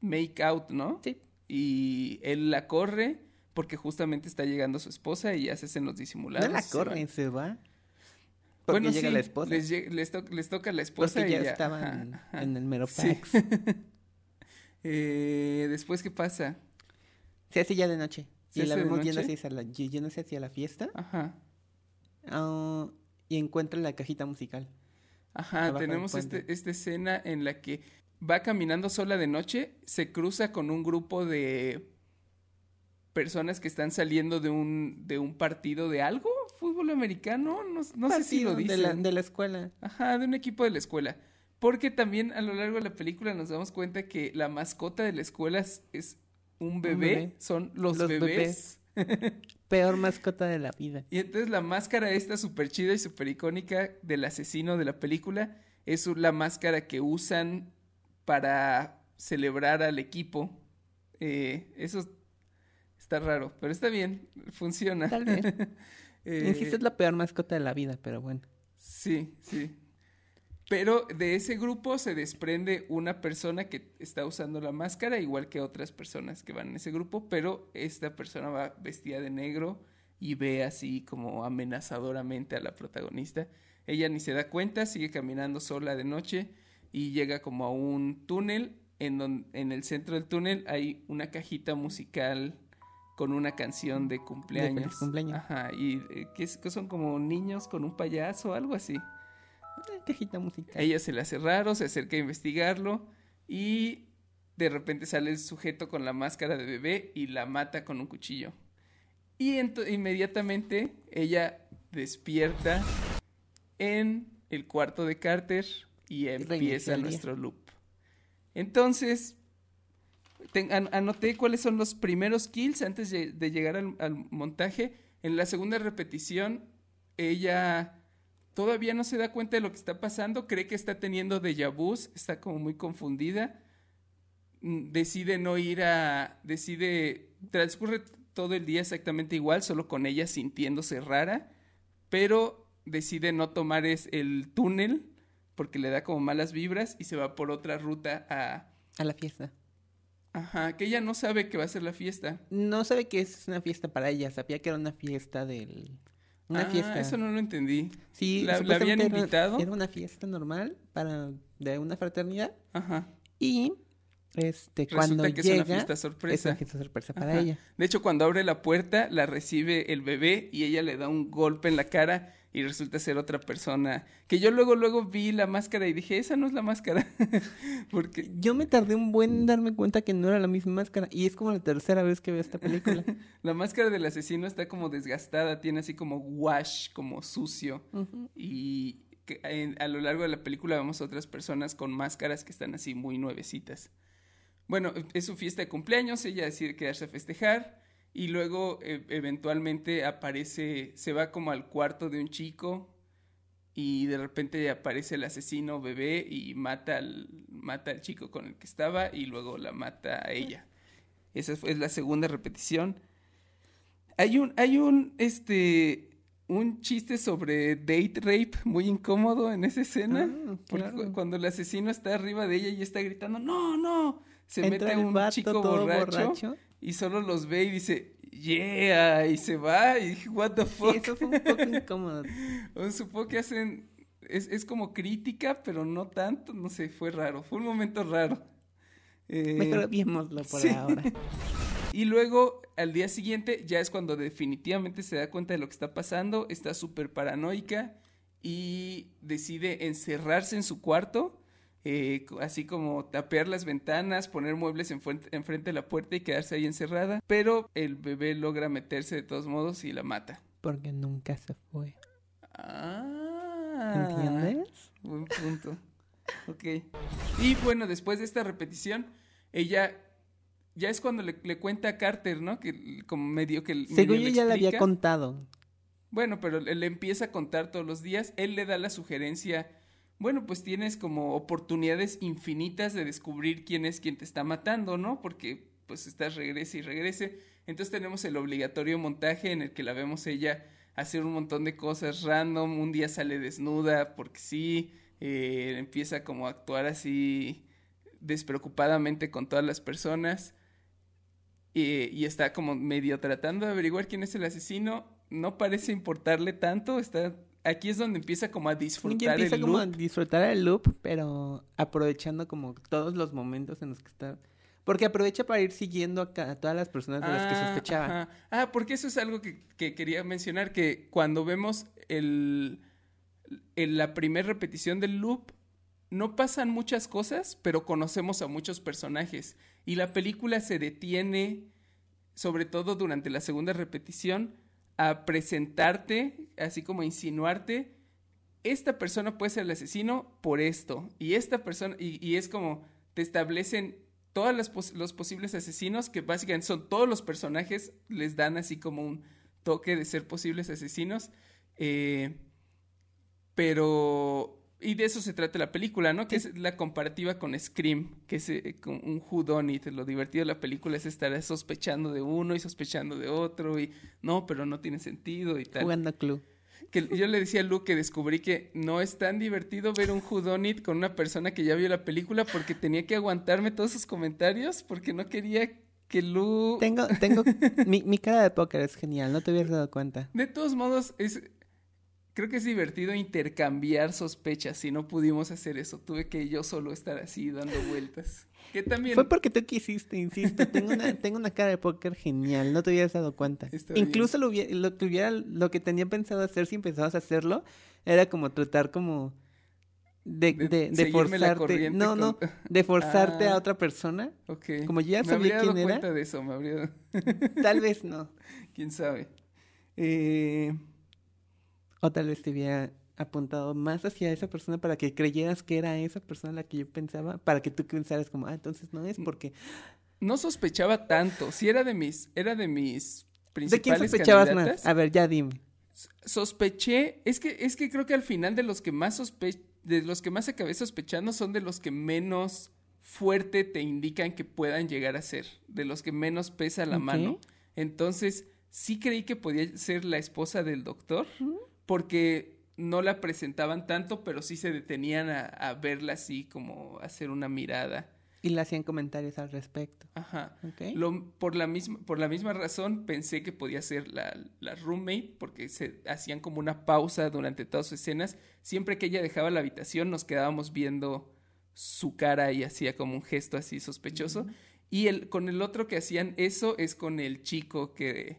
[SPEAKER 2] make out, ¿no?
[SPEAKER 1] Sí.
[SPEAKER 2] Y él la corre porque justamente está llegando su esposa y ya se hacen los disimulados.
[SPEAKER 1] No la corren, se va. Porque
[SPEAKER 2] Bueno,
[SPEAKER 1] llega
[SPEAKER 2] sí,
[SPEAKER 1] la esposa.
[SPEAKER 2] Les, les, to- les toca la esposa y
[SPEAKER 1] ya
[SPEAKER 2] ya-
[SPEAKER 1] estaban
[SPEAKER 2] ajá, ajá.
[SPEAKER 1] en el mero
[SPEAKER 2] Sí.
[SPEAKER 1] pax.
[SPEAKER 2] Eh, Después, ¿qué pasa?
[SPEAKER 1] Se hace ya de noche.
[SPEAKER 2] ¿Se
[SPEAKER 1] y la vemos yéndose hacia la, yéndose hacia la fiesta.
[SPEAKER 2] Ajá.
[SPEAKER 1] ah, y encuentra la cajita musical.
[SPEAKER 2] Ajá, tenemos este, esta escena en la que va caminando sola de noche, se cruza con un grupo de personas que están saliendo de un, de un partido de algo, fútbol americano, no, no sé si lo dicen.
[SPEAKER 1] de la, de la escuela.
[SPEAKER 2] Ajá, de un equipo de la escuela. Porque también a lo largo de la película nos damos cuenta que la mascota de la escuela es, es un bebé,
[SPEAKER 1] bebé.
[SPEAKER 2] son los,
[SPEAKER 1] Los
[SPEAKER 2] bebés.
[SPEAKER 1] Peor mascota de la vida.
[SPEAKER 2] Y entonces la máscara esta súper chida y súper icónica del asesino de la película es la máscara que usan para celebrar al equipo. Eh, eso está raro, pero está bien, funciona.
[SPEAKER 1] Tal vez.
[SPEAKER 2] Eh,
[SPEAKER 1] Insisto, es la peor mascota de la vida, pero bueno.
[SPEAKER 2] Sí, sí. Pero de ese grupo se desprende una persona que está usando la máscara, igual que otras personas que van en ese grupo, pero esta persona va vestida de negro y ve así como amenazadoramente a la protagonista. Ella ni se da cuenta, sigue caminando sola de noche y llega como a un túnel en donde en el centro del túnel hay una cajita musical con una canción de cumpleaños.
[SPEAKER 1] feliz cumpleaños.
[SPEAKER 2] Ajá, y eh, que, es- que son como niños con un payaso, algo así.
[SPEAKER 1] Eh, Cajita musical.
[SPEAKER 2] A ella se le hace raro, se acerca a investigarlo y de repente sale el sujeto con la máscara de bebé y la mata con un cuchillo. Y inmediatamente ella despierta en el cuarto de Carter y empieza nuestro loop. Entonces, anoté cuáles son los primeros kills antes de, llegar al, montaje. En la segunda repetición, ella todavía no se da cuenta de lo que está pasando, cree que está teniendo déjà vus, está como muy confundida. Mm, Decide no ir a. Decide. Transcurre todo el día exactamente igual, solo con ella sintiéndose rara, pero decide no tomar el túnel porque le da como malas vibras y se va por otra ruta a.
[SPEAKER 1] A la fiesta.
[SPEAKER 2] Ajá, que ella no sabe que va a ser la fiesta.
[SPEAKER 1] No sabe que es una fiesta para ella. Sabía que era una fiesta del... Una
[SPEAKER 2] Ah,
[SPEAKER 1] fiesta.
[SPEAKER 2] Eso no lo entendí.
[SPEAKER 1] Sí,
[SPEAKER 2] ¿La, la habían
[SPEAKER 1] era-
[SPEAKER 2] invitado?
[SPEAKER 1] Era una fiesta normal para de una fraternidad
[SPEAKER 2] Ajá.
[SPEAKER 1] Y este,
[SPEAKER 2] Resulta
[SPEAKER 1] cuando
[SPEAKER 2] que es una
[SPEAKER 1] llega,
[SPEAKER 2] fiesta sorpresa.
[SPEAKER 1] Es una fiesta sorpresa para
[SPEAKER 2] Ajá.
[SPEAKER 1] ella.
[SPEAKER 2] De hecho, cuando abre la puerta, la recibe el bebé y ella le da un golpe en la cara y resulta ser otra persona. Que yo luego, luego vi la máscara y dije, esa no es la máscara. Porque
[SPEAKER 1] Yo me tardé un buen en darme cuenta que no era la misma máscara. Y es como la tercera vez que veo esta película.
[SPEAKER 2] la máscara del asesino está como desgastada, tiene así como wash, como sucio. Y que a lo largo de la película vemos otras personas con máscaras que están así muy nuevecitas. Bueno, es su fiesta de cumpleaños, ella decide quedarse a festejar y luego e- eventualmente aparece, se va como al cuarto de un chico y de repente aparece el asesino bebé y mata al, mata al chico con el que estaba y luego la mata a ella. Esa es la segunda repetición. Hay un, hay un, este, un chiste sobre date rape muy incómodo en esa escena.
[SPEAKER 1] Ah,
[SPEAKER 2] porque
[SPEAKER 1] claro.
[SPEAKER 2] cuando el asesino está arriba de ella y está gritando, no, no, se
[SPEAKER 1] Entra
[SPEAKER 2] mete un chico borracho. Y solo los ve y dice, yeah, y se va y dije, what the
[SPEAKER 1] Sí,
[SPEAKER 2] fuck.
[SPEAKER 1] eso fue un poco incómodo.
[SPEAKER 2] Supongo que hacen, es, es como crítica, pero no tanto, no sé, fue raro, fue un momento raro. Eh,
[SPEAKER 1] Mejor viémoslo por
[SPEAKER 2] sí.
[SPEAKER 1] ahora.
[SPEAKER 2] y luego, al día siguiente, ya es cuando definitivamente se da cuenta de lo que está pasando, está súper paranoica y decide encerrarse en su cuarto, eh, así como tapear las ventanas, poner muebles enfrente, enfrente de la puerta y quedarse ahí encerrada. Pero el bebé logra meterse de todos modos y la mata.
[SPEAKER 1] Porque nunca se fue.
[SPEAKER 2] Ah.
[SPEAKER 1] ¿Entiendes?
[SPEAKER 2] Buen punto. Ok. Y bueno, después de esta repetición, ella ya es cuando le, le cuenta a Carter, ¿no? Que como medio que medio
[SPEAKER 1] Según yo ya le había contado.
[SPEAKER 2] Bueno, pero le, le empieza a contar todos los días. Él le da la sugerencia. Bueno, pues tienes como oportunidades infinitas de descubrir quién es quien te está matando, ¿no? Porque pues estás regrese y regrese. Entonces tenemos el obligatorio montaje en el que la vemos ella hacer un montón de cosas random. Un día sale desnuda porque sí. eh, empieza como a actuar así despreocupadamente con todas las personas. Eh, y está como medio tratando de averiguar quién es el asesino. No parece importarle tanto. Está aquí es donde empieza como a
[SPEAKER 1] Ya
[SPEAKER 2] disfrutar
[SPEAKER 1] empieza
[SPEAKER 2] el
[SPEAKER 1] como a
[SPEAKER 2] loop.
[SPEAKER 1] disfrutar el loop, pero aprovechando como todos los momentos en los que está. Porque aprovecha para ir siguiendo a, a todas las personas de las que
[SPEAKER 2] Ah,
[SPEAKER 1] sospechaba.
[SPEAKER 2] ajá. Ah, porque eso es algo que, que quería mencionar, que cuando vemos el, el- la primera repetición del loop, no pasan muchas cosas, pero conocemos a muchos personajes. Y la película se detiene, sobre todo durante la segunda repetición, a presentarte, así como insinuarte, esta persona puede ser el asesino por esto. Y esta persona, y, es como te establecen todos los, los posibles asesinos, que básicamente son todos los personajes, les dan así como un toque de ser posibles asesinos. eh, pero. Y de eso se trata la película, ¿no? Que es la comparativa con Scream, que es eh, con un whodunit. Lo divertido de la película es estar sospechando de uno y sospechando de otro y no, pero no tiene sentido y tal.
[SPEAKER 1] Jugando club.
[SPEAKER 2] Que yo le decía a Lu que descubrí que no es tan divertido ver un whodunit con una persona que ya vio la película porque tenía que aguantarme todos sus comentarios porque no quería que Lu...
[SPEAKER 1] Tengo, tengo, mi, mi cara de póker es genial, no te hubieras dado cuenta.
[SPEAKER 2] De todos modos, es... Creo que es divertido intercambiar sospechas. Si no pudimos hacer eso, tuve que yo solo estar así dando vueltas. Que también...
[SPEAKER 1] Fue porque tú quisiste, insisto. Tengo una, tengo una cara de póker genial, no te hubieras dado cuenta.
[SPEAKER 2] Está.
[SPEAKER 1] Incluso lo, que hubiera, lo que tenía pensado hacer si empezabas a hacerlo, era como tratar como de,
[SPEAKER 2] De
[SPEAKER 1] de, de forzarte. No, no,
[SPEAKER 2] con-
[SPEAKER 1] de forzarte
[SPEAKER 2] Ah.
[SPEAKER 1] a otra persona.
[SPEAKER 2] Ok.
[SPEAKER 1] como ya
[SPEAKER 2] me
[SPEAKER 1] sabía
[SPEAKER 2] habría dado
[SPEAKER 1] quién era.
[SPEAKER 2] cuenta de eso, me habría...
[SPEAKER 1] Tal vez no.
[SPEAKER 2] ¿Quién sabe? Eh...
[SPEAKER 1] O tal vez te hubiera apuntado más hacia esa persona para que creyeras que era esa persona la que yo pensaba, para que tú pensaras como, ah, entonces no es porque...
[SPEAKER 2] No sospechaba tanto. Si era de mis, era de mis
[SPEAKER 1] ¿De quién
[SPEAKER 2] principales
[SPEAKER 1] sospechabas
[SPEAKER 2] candidatas.
[SPEAKER 1] más? A ver, ya dime.
[SPEAKER 2] Sospeché, es que, es que creo que al final de los que más sospe de los que más acabé sospechando son de los que menos fuerte te indican que puedan llegar a ser, de los que menos pesa la mano. Entonces, sí creí que podía ser la esposa del doctor, porque no la presentaban tanto, pero sí se detenían a, a verla así, como hacer una mirada.
[SPEAKER 1] Y le hacían comentarios al respecto.
[SPEAKER 2] Ajá.
[SPEAKER 1] Ok.
[SPEAKER 2] Lo- por, la misma, por la misma razón pensé que podía ser la, la roommate, porque se hacían como una pausa durante todas sus escenas. Siempre que ella dejaba la habitación nos quedábamos viendo su cara y hacía como un gesto así sospechoso. Y el, con el otro que hacían eso es con el chico que,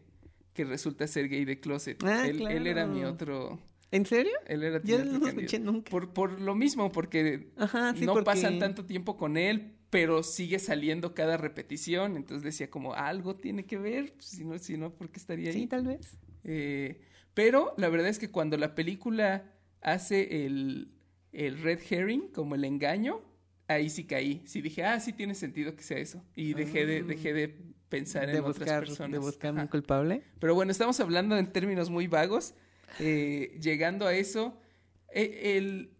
[SPEAKER 2] que resulta ser gay de closet.
[SPEAKER 1] Ah,
[SPEAKER 2] él, él era mi otro...
[SPEAKER 1] ¿En serio?
[SPEAKER 2] Él era
[SPEAKER 1] Yo no lo escuché nunca.
[SPEAKER 2] Por, por lo mismo, porque
[SPEAKER 1] Ajá, sí,
[SPEAKER 2] no
[SPEAKER 1] porque-
[SPEAKER 2] pasan tanto tiempo con él, pero sigue saliendo cada repetición. Entonces decía como, algo tiene que ver, pues, si no, si no, ¿por qué estaría ahí?
[SPEAKER 1] Sí, tal vez.
[SPEAKER 2] Eh, pero la verdad es que cuando la película hace el, el red herring, como el engaño, ahí sí caí. Sí dije, ah, sí tiene sentido que sea eso. Y dejé de, dejé de pensar
[SPEAKER 1] De
[SPEAKER 2] en
[SPEAKER 1] buscar,
[SPEAKER 2] otras personas.
[SPEAKER 1] de buscar
[SPEAKER 2] Ajá.
[SPEAKER 1] un culpable.
[SPEAKER 2] Pero bueno, estamos hablando en términos muy vagos. Eh, llegando a eso, eh, el...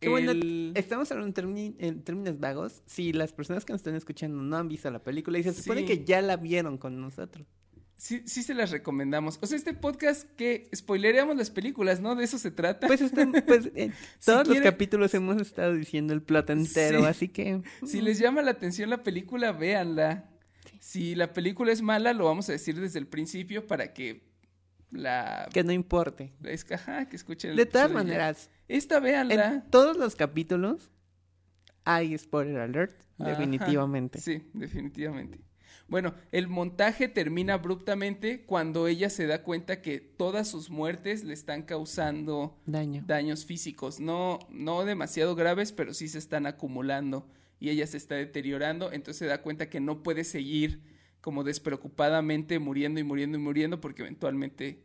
[SPEAKER 1] Bueno, estamos hablando en, en términos vagos. Si las personas que nos están escuchando no han visto la película y se supone
[SPEAKER 2] Sí.
[SPEAKER 1] que ya la vieron con nosotros.
[SPEAKER 2] Sí, sí se las recomendamos. O sea, este podcast que spoilereamos las películas, ¿no? De eso se trata.
[SPEAKER 1] Pues, están- pues
[SPEAKER 2] Si
[SPEAKER 1] todos los capítulos hemos estado diciendo el plot entero,
[SPEAKER 2] Sí.
[SPEAKER 1] así que...
[SPEAKER 2] Si les llama la atención la película, véanla. Si la película es mala, lo vamos a decir desde el principio para que la...
[SPEAKER 1] Que no importe.
[SPEAKER 2] es que, ajá, que escuchen el
[SPEAKER 1] De todas
[SPEAKER 2] ya.
[SPEAKER 1] maneras,
[SPEAKER 2] Esta, véanla.
[SPEAKER 1] en todos los capítulos hay spoiler alert,
[SPEAKER 2] Ajá,
[SPEAKER 1] definitivamente.
[SPEAKER 2] Sí, definitivamente. Bueno, el montaje termina abruptamente cuando ella se da cuenta que todas sus muertes le están causando
[SPEAKER 1] Daño.
[SPEAKER 2] daños físicos, no, no demasiado graves, pero sí se están acumulando y ella se está deteriorando, entonces se da cuenta que no puede seguir como despreocupadamente muriendo y muriendo y muriendo porque eventualmente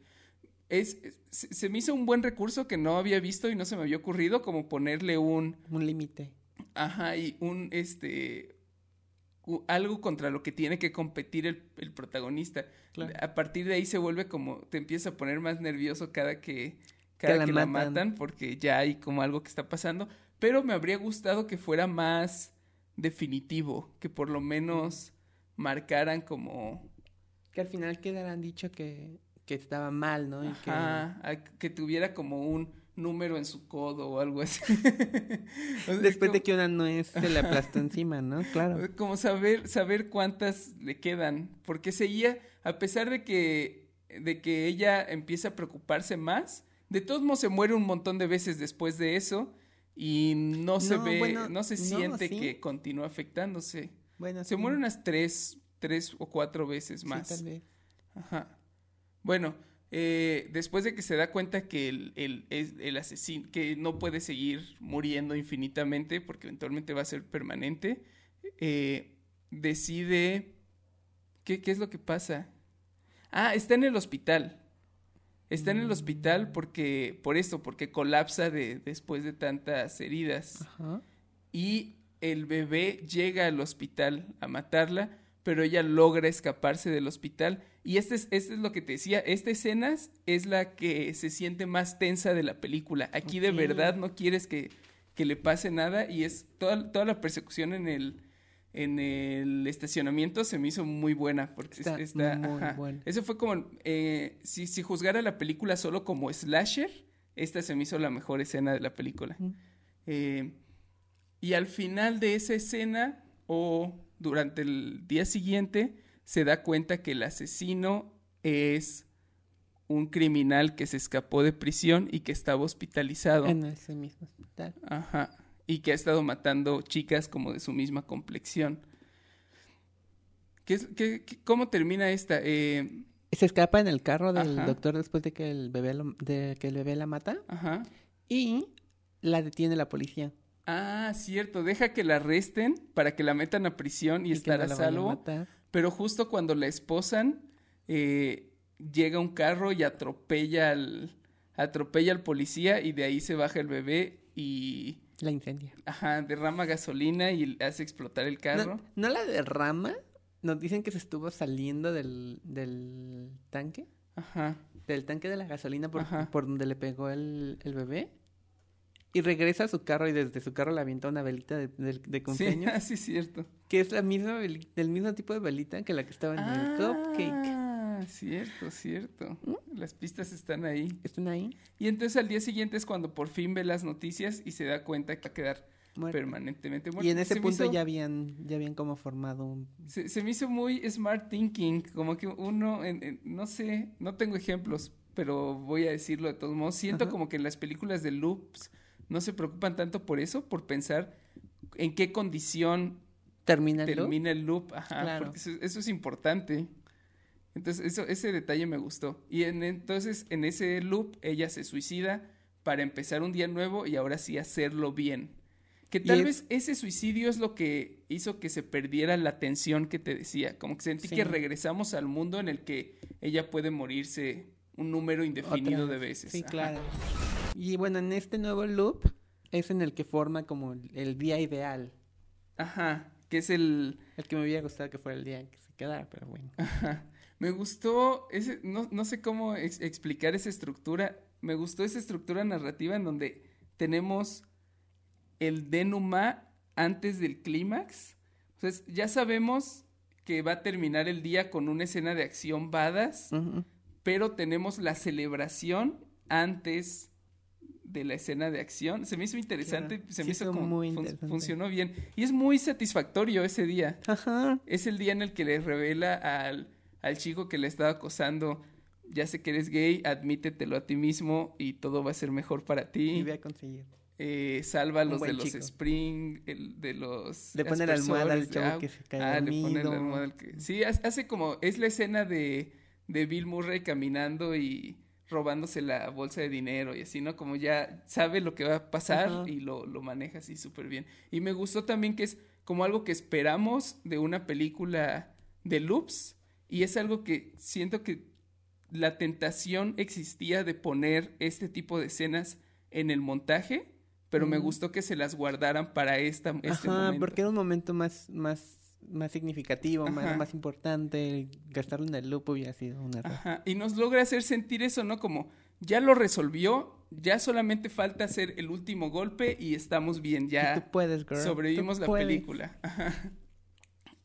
[SPEAKER 2] es, se, se me hizo un buen recurso que no había visto y no se me había ocurrido como ponerle un
[SPEAKER 1] Un límite.
[SPEAKER 2] ajá y un este algo contra lo que tiene que competir el, el protagonista.
[SPEAKER 1] Claro.
[SPEAKER 2] A partir de ahí se vuelve como, te empieza a poner más nervioso cada que, cada
[SPEAKER 1] la
[SPEAKER 2] que la
[SPEAKER 1] matan,
[SPEAKER 2] porque ya hay como algo que está pasando. Pero me habría gustado que fuera más definitivo, que por lo menos marcaran como,
[SPEAKER 1] Que al final quedarán dicho que, que estaba mal, ¿no? Y que-
[SPEAKER 2] ajá, que tuviera como un número en su codo o algo así. O sea,
[SPEAKER 1] Después de que una nuez se le aplastó encima, ¿no? Claro.
[SPEAKER 2] Como saber, saber cuántas le quedan. Porque seguía, a pesar de que, de que ella empieza a preocuparse más, de todos modos se muere un montón de veces después de eso y no se ve,
[SPEAKER 1] bueno,
[SPEAKER 2] no se
[SPEAKER 1] no,
[SPEAKER 2] siente
[SPEAKER 1] sí.
[SPEAKER 2] que continúa afectándose.
[SPEAKER 1] Bueno,
[SPEAKER 2] Se
[SPEAKER 1] sí.
[SPEAKER 2] muere unas tres, tres o cuatro veces
[SPEAKER 1] Sí,
[SPEAKER 2] más.
[SPEAKER 1] tal vez.
[SPEAKER 2] Ajá. Bueno, eh, después de que se da cuenta que el, el asesino, que no puede seguir muriendo infinitamente, porque eventualmente va a ser permanente, eh, decide... ¿qué, ¿Qué es lo que pasa? Ah, está en el hospital. Está en el hospital porque, por esto, porque colapsa de, después de tantas heridas
[SPEAKER 1] Ajá.
[SPEAKER 2] y el bebé llega al hospital a matarla, pero ella logra escaparse del hospital. Y este es, este es lo que te decía, esta escena es la que se siente más tensa de la película. Aquí de verdad no quieres que, que le pase nada y es toda, toda la persecución en el, en el estacionamiento se me hizo muy buena porque es-
[SPEAKER 1] Está
[SPEAKER 2] está,
[SPEAKER 1] muy
[SPEAKER 2] ajá.
[SPEAKER 1] buena.
[SPEAKER 2] Eso fue como, eh, si, si juzgara la película solo como slasher, esta se me hizo la mejor escena de la película. Eh, y al final de esa escena o durante el día siguiente se da cuenta que el asesino es un criminal que se escapó de prisión y que estaba hospitalizado.
[SPEAKER 1] En ese mismo hospital.
[SPEAKER 2] Ajá. Y que ha estado matando chicas como de su misma complexión. ¿Qué es- qué- qué- ¿Cómo termina esta? Eh,
[SPEAKER 1] Se escapa en el carro del
[SPEAKER 2] Ajá.
[SPEAKER 1] doctor después de que el bebé lo- de que el bebé la mata
[SPEAKER 2] ajá.
[SPEAKER 1] y la detiene la policía.
[SPEAKER 2] Ah, cierto. Deja que la arresten para que la metan a prisión y,
[SPEAKER 1] que
[SPEAKER 2] estar
[SPEAKER 1] no
[SPEAKER 2] a salvo. Pero justo cuando la esposan, eh, llega un carro y atropella al, atropella al policía y de ahí se baja el bebé y
[SPEAKER 1] La incendia.
[SPEAKER 2] ajá, derrama gasolina y hace explotar el carro.
[SPEAKER 1] No, ¿no la derrama? Nos dicen que se estuvo saliendo del, del tanque.
[SPEAKER 2] Ajá.
[SPEAKER 1] Del tanque de la gasolina por,
[SPEAKER 2] Ajá.
[SPEAKER 1] por donde le pegó el, el bebé. Y regresa a su carro y desde su carro le avienta una velita de, de, de
[SPEAKER 2] Sí,
[SPEAKER 1] cumpleaños.
[SPEAKER 2] sí, cierto.
[SPEAKER 1] Que es la misma del mismo tipo de velita que la que estaba en el cupcake.
[SPEAKER 2] Ah, cierto, cierto. Las pistas están ahí.
[SPEAKER 1] ¿Están ahí?
[SPEAKER 2] Y entonces al día siguiente es cuando por fin ve las noticias y se da cuenta que va a quedar permanentemente muerto.
[SPEAKER 1] Y en ese
[SPEAKER 2] Se
[SPEAKER 1] punto
[SPEAKER 2] hizo-
[SPEAKER 1] ya habían, ya habían como formado un...
[SPEAKER 2] Se, se me hizo muy smart thinking, como que uno, en- en- no sé, no tengo ejemplos, pero voy a decirlo de todos modos. Siento
[SPEAKER 1] Ajá.
[SPEAKER 2] como que en las películas de loops no se preocupan tanto por eso, por pensar en qué condición
[SPEAKER 1] Termina el loop.
[SPEAKER 2] termina el loop. Ajá,
[SPEAKER 1] Claro.
[SPEAKER 2] porque eso, eso es importante. Entonces, eso, ese detalle me gustó. Y en- entonces, en ese loop, ella se suicida para empezar un día nuevo y ahora sí hacerlo bien. Que tal vez ese suicidio es lo que hizo que se perdiera la tensión que te decía. Como que sentí
[SPEAKER 1] Sí.
[SPEAKER 2] que regresamos al mundo en el que ella puede morirse un número indefinido
[SPEAKER 1] Otra
[SPEAKER 2] de veces.
[SPEAKER 1] Sí,
[SPEAKER 2] Ajá.
[SPEAKER 1] claro. Y bueno, en este nuevo loop es en el que forma como el, el día ideal.
[SPEAKER 2] Ajá, que es el...
[SPEAKER 1] El que me hubiera gustado que fuera el día en que se quedara, pero bueno.
[SPEAKER 2] Ajá. Me gustó, ese, no, no sé cómo ex- explicar esa estructura, me gustó esa estructura narrativa en donde tenemos el denuma antes del clímax. Entonces, ya sabemos que va a terminar el día con una escena de acción badass,
[SPEAKER 1] Ujú.
[SPEAKER 2] pero tenemos la celebración antes de la escena de acción. Se me hizo interesante,
[SPEAKER 1] Claro.
[SPEAKER 2] se
[SPEAKER 1] Sí,
[SPEAKER 2] me hizo como
[SPEAKER 1] muy
[SPEAKER 2] fun- funcionó bien y es muy satisfactorio ese día.
[SPEAKER 1] Ajá.
[SPEAKER 2] Es el día en el que le revela al, al chico que le estaba acosando, ya sé que eres gay, admítetelo a ti mismo y todo va a ser mejor para
[SPEAKER 1] Y
[SPEAKER 2] ti.
[SPEAKER 1] voy a conseguir.
[SPEAKER 2] Eh, salva los de los. Spring, el, de los...
[SPEAKER 1] Le pone la almohada al chavo que se cae
[SPEAKER 2] Ah, le pone la almohada al que... Sí, ha- hace como... Es la escena de, de Bill Murray caminando y robándose la bolsa de dinero y así, ¿no? Como ya sabe lo que va a pasar y lo, lo maneja así súper bien. Y me gustó también que es como algo que esperamos de una película de loops y es algo que siento que la tentación existía de poner este tipo de escenas en el montaje, pero me
[SPEAKER 1] Ujú.
[SPEAKER 2] gustó que se las guardaran para esta, este
[SPEAKER 1] Ajá,
[SPEAKER 2] momento.
[SPEAKER 1] porque era un momento más, más, más significativo,
[SPEAKER 2] Ajá.
[SPEAKER 1] más, más importante. Gastarlo en el loop hubiera sido un error.
[SPEAKER 2] Ajá, y nos logra hacer sentir eso, ¿no? Como ya lo resolvió, ya solamente falta hacer el último golpe y estamos bien, ya
[SPEAKER 1] tú puedes, girl.
[SPEAKER 2] sobrevivimos
[SPEAKER 1] tú
[SPEAKER 2] la
[SPEAKER 1] puedes.
[SPEAKER 2] película. Ajá.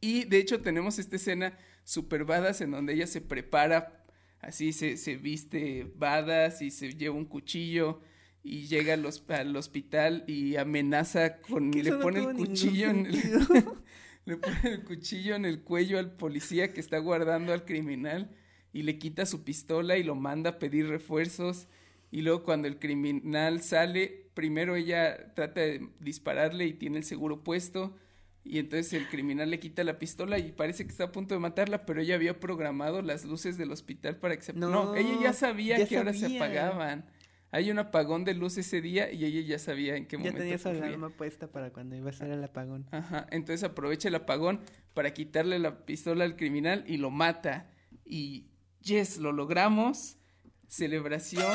[SPEAKER 2] Y de hecho tenemos esta escena super badass en donde ella se prepara, así se, se viste badass y se lleva un cuchillo y llega al, al hospital y amenaza con... Le pone el cuchillo en el... Le pone el cuchillo en el cuello al policía que está guardando al criminal y le quita su pistola y lo manda a pedir refuerzos. Y luego cuando el criminal sale, primero ella trata de dispararle y tiene el seguro puesto. Y entonces el criminal le quita la pistola y parece que está a punto de matarla, pero ella había programado las luces del hospital para que se... No,
[SPEAKER 1] No,
[SPEAKER 2] ella ya sabía
[SPEAKER 1] ya
[SPEAKER 2] que ahora se apagaban. Hay un apagón de luz ese día y ella ya sabía en qué
[SPEAKER 1] Ya
[SPEAKER 2] momento
[SPEAKER 1] tenía su alarma puesta para cuando iba a ser el apagón.
[SPEAKER 2] Ajá, entonces aprovecha el apagón para quitarle la pistola al criminal y lo mata. Y yes, lo logramos. Celebración,